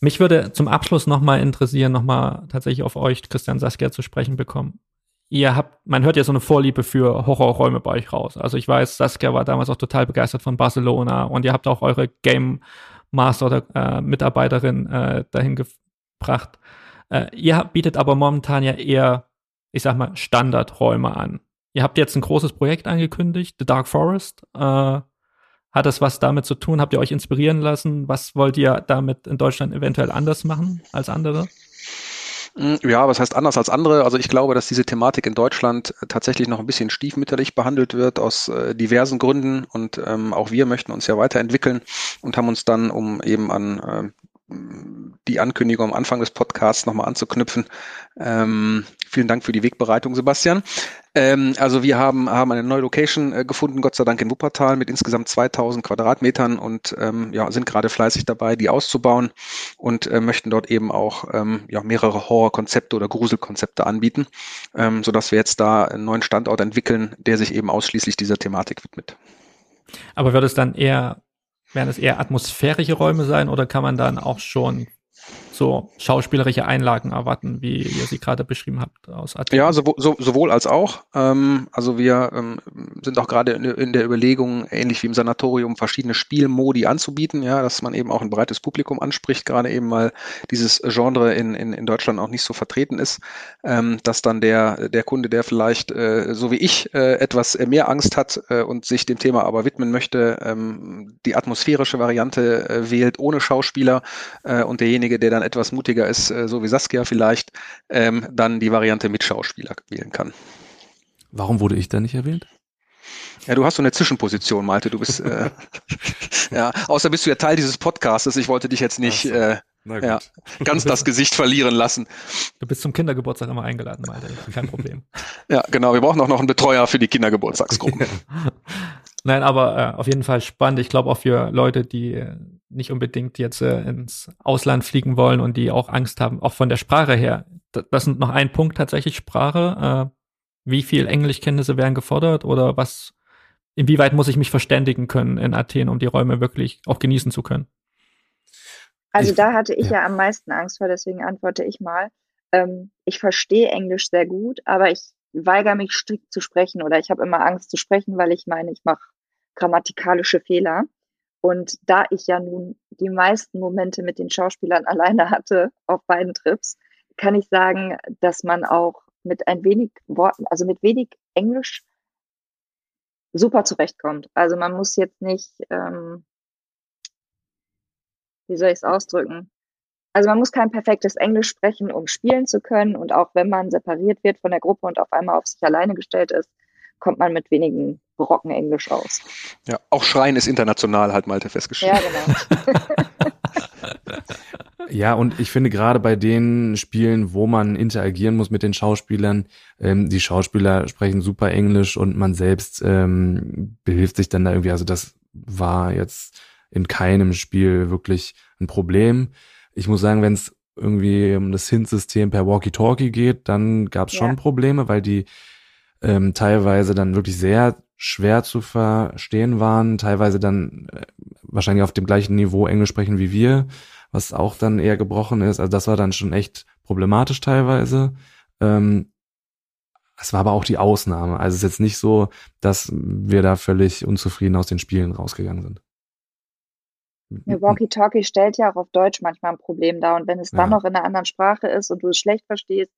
Mich würde zum Abschluss nochmal interessieren, nochmal tatsächlich auf euch, Christian Saskia, zu sprechen bekommen. Ihr habt, man hört ja so eine Vorliebe für Horrorräume bei euch raus. Also ich weiß, Saskia war damals auch total begeistert von Barcelona und ihr habt auch eure Game Master oder äh, Mitarbeiterin äh, dahin gebracht. Äh, ihr bietet aber momentan ja eher, ich sag mal, Standardräume an. Ihr habt jetzt ein großes Projekt angekündigt, The Dark Forest. Äh, hat das was damit zu tun? Habt ihr euch inspirieren lassen? Was wollt ihr damit in Deutschland eventuell anders machen als andere?
Mm, Ja, was heißt anders als andere? Also ich glaube, dass diese Thematik in Deutschland äh, tatsächlich noch ein bisschen stiefmütterlich behandelt wird aus äh, diversen Gründen und ähm, auch wir möchten uns ja weiterentwickeln und haben uns dann, um eben an ähm, die Ankündigung am Anfang des Podcasts nochmal anzuknüpfen. Ähm, vielen Dank für die Wegbereitung, Sebastian. Ähm, also wir haben, haben eine neue Location äh, gefunden, Gott sei Dank in Wuppertal mit insgesamt 2000 Quadratmetern und ähm, ja, sind gerade fleißig dabei, die auszubauen und äh, möchten dort eben auch ähm, ja, mehrere Horrorkonzepte oder Gruselkonzepte anbieten, ähm, sodass wir jetzt da einen neuen Standort entwickeln, der sich eben ausschließlich dieser Thematik widmet.
Aber wird es dann eher, werden es eher atmosphärische Räume sein oder kann man dann auch schon so schauspielerische Einlagen erwarten, wie ihr sie gerade beschrieben habt aus Athen?
Ja, sowohl, so, sowohl als auch. Ähm, also wir ähm, sind auch gerade in, in der Überlegung, ähnlich wie im Sanatorium, verschiedene Spielmodi anzubieten, ja, dass man eben auch ein breites Publikum anspricht, gerade eben weil dieses Genre in, in, in Deutschland auch nicht so vertreten ist, ähm, dass dann der, der Kunde, der vielleicht äh, so wie ich äh, etwas mehr Angst hat äh, und sich dem Thema aber widmen möchte, ähm, die atmosphärische Variante äh, wählt ohne Schauspieler äh, und derjenige, der dann etwas mutiger ist, äh, so wie Saskia vielleicht, ähm, dann die Variante mit Schauspieler wählen kann.
Warum wurde ich da nicht erwähnt?
Ja, du hast so eine Zwischenposition, Malte. Du bist, äh, <laughs> ja, außer bist du ja Teil dieses Podcastes. Ich wollte dich jetzt nicht äh, ja, ganz das Gesicht verlieren lassen.
Du bist zum Kindergeburtstag immer eingeladen, Malte. Kein Problem.
Ja, genau. Wir brauchen auch noch einen Betreuer für die Kindergeburtstagsgruppen. <laughs>
Nein, aber äh, auf jeden Fall spannend. Ich glaube auch für Leute, die äh, nicht unbedingt jetzt äh, ins Ausland fliegen wollen und die auch Angst haben, auch von der Sprache her. D das ist noch ein Punkt tatsächlich Sprache. Äh, wie viel Englischkenntnisse werden gefordert oder was? Inwieweit muss ich mich verständigen können in Athen, um die Räume wirklich auch genießen zu können?
Also
Ich-
da hatte ich
ja.
ja. am meisten Angst vor, deswegen antworte ich mal. Ähm, ich verstehe Englisch sehr gut, aber ich weigere mich strikt zu sprechen oder ich habe immer Angst zu sprechen, weil ich meine, ich mache grammatikalische Fehler. Und da ich ja nun die meisten Momente mit den Schauspielern <laughs> alleine hatte auf beiden Trips, kann ich sagen, dass man auch mit ein wenig Worten, also mit wenig Englisch super zurechtkommt. Also man muss jetzt nicht, ähm, wie soll ich es ausdrücken? Also man muss kein perfektes Englisch sprechen, um spielen zu können. Und auch wenn man separiert wird von der Gruppe und auf einmal auf sich alleine gestellt ist, kommt man mit wenigen Brocken Englisch aus.
Ja, auch Schreien ist international, hat Malte festgestellt.
Ja, genau. <laughs>
Ja, und ich finde gerade bei den Spielen, wo man interagieren muss mit den Schauspielern, ähm, die Schauspieler sprechen super Englisch und man selbst ähm, behilft sich dann da irgendwie. Also das war jetzt in keinem Spiel wirklich ein Problem. Ich muss sagen, wenn es irgendwie um das Hint-System per Walkie-Talkie geht, dann gab es schon
Ja.
Probleme, weil die ähm, teilweise dann wirklich sehr schwer zu verstehen waren, teilweise dann äh, wahrscheinlich auf dem gleichen Niveau Englisch sprechen wie wir, was auch dann eher gebrochen ist. Also das war dann schon echt problematisch teilweise. Ähm, es war aber auch die Ausnahme. Also es ist jetzt nicht so, dass wir da völlig unzufrieden aus den Spielen rausgegangen sind.
Ja, Walkie-Talkie stellt ja auch auf Deutsch manchmal ein Problem dar. Und wenn es dann
Ja.
noch in einer anderen Sprache ist und du es schlecht verstehst,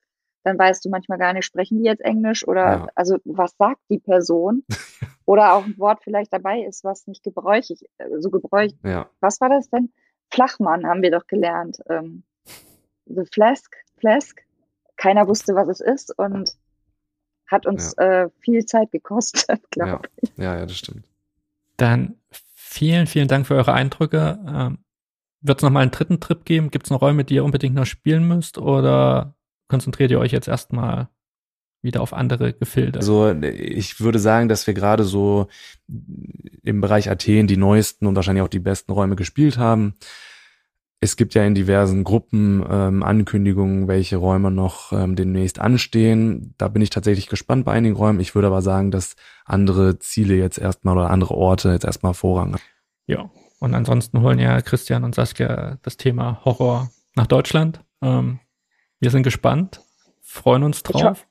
dann weißt du manchmal gar nicht, sprechen die jetzt Englisch oder
Ja.
also was sagt die Person? <laughs> oder auch ein Wort vielleicht dabei ist, was nicht gebräuchig, äh, so gebräuchlich.
Ja,
Was war das denn? Flachmann haben wir doch gelernt. Ähm, the Flask, Flask. Keiner wusste, was es ist und hat uns äh, viel Zeit gekostet, <laughs>
ja,
glaube ich.
ja, ja, das stimmt.
Dann vielen, vielen Dank für eure Eindrücke. Ähm, Wird es nochmal einen dritten Trip geben? Gibt es noch Räume, die ihr unbedingt noch spielen müsst? Oder konzentriert ihr euch jetzt erstmal wieder auf andere Gefilde?
Also ich würde sagen, dass wir gerade so im Bereich Athen die neuesten und wahrscheinlich auch die besten Räume gespielt haben. Es gibt ja in diversen Gruppen ähm, Ankündigungen, welche Räume noch ähm, demnächst anstehen. Da bin ich tatsächlich gespannt bei einigen Räumen. Ich würde aber sagen, dass andere Ziele jetzt erstmal oder andere Orte jetzt erstmal Vorrang haben.
Ja. Und ansonsten holen ja Christian und Saskia das Thema Horror nach Deutschland. Ähm, wir sind gespannt, freuen uns
Ich ho-
drauf.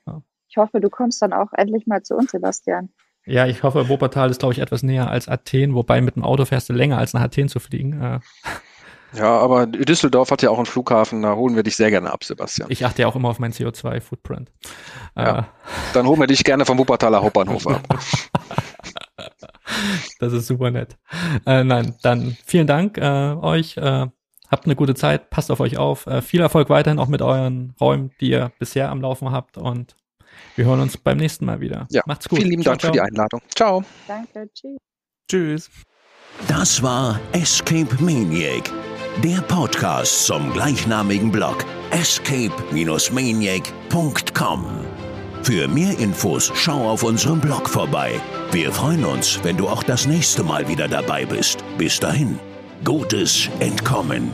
Ich hoffe, du kommst dann auch endlich mal zu uns, Sebastian.
Ja, ich hoffe, Wuppertal ist, glaube ich, etwas näher als Athen, wobei mit dem Auto fährst du länger als nach Athen zu fliegen. Äh, <laughs>
Ja, aber Düsseldorf hat ja auch einen Flughafen, da holen wir dich sehr gerne ab, Sebastian.
ich achte ja auch immer auf meinen CO2-Footprint.
Ja. Dann holen wir dich gerne vom Wuppertaler Hauptbahnhof ab.
Äh, <laughs> das ist super nett. Äh, nein, dann vielen Dank äh, euch. Äh, habt eine gute Zeit, passt auf euch auf. Äh, viel Erfolg weiterhin auch mit euren Räumen, die ihr bisher am Laufen habt. Und wir hören uns beim nächsten Mal wieder.
Ja,
Macht's gut.
Vielen lieben
Ciao,
Dank für die
ciao.
Einladung. Ciao.
Danke, tschüss.
Tschüss.
Das war Escape Maniac, der Podcast zum gleichnamigen Blog escape-maniac.com. Für mehr Infos schau auf unserem Blog vorbei. Wir freuen uns, wenn du auch das nächste Mal wieder dabei bist. Bis dahin, gutes Entkommen.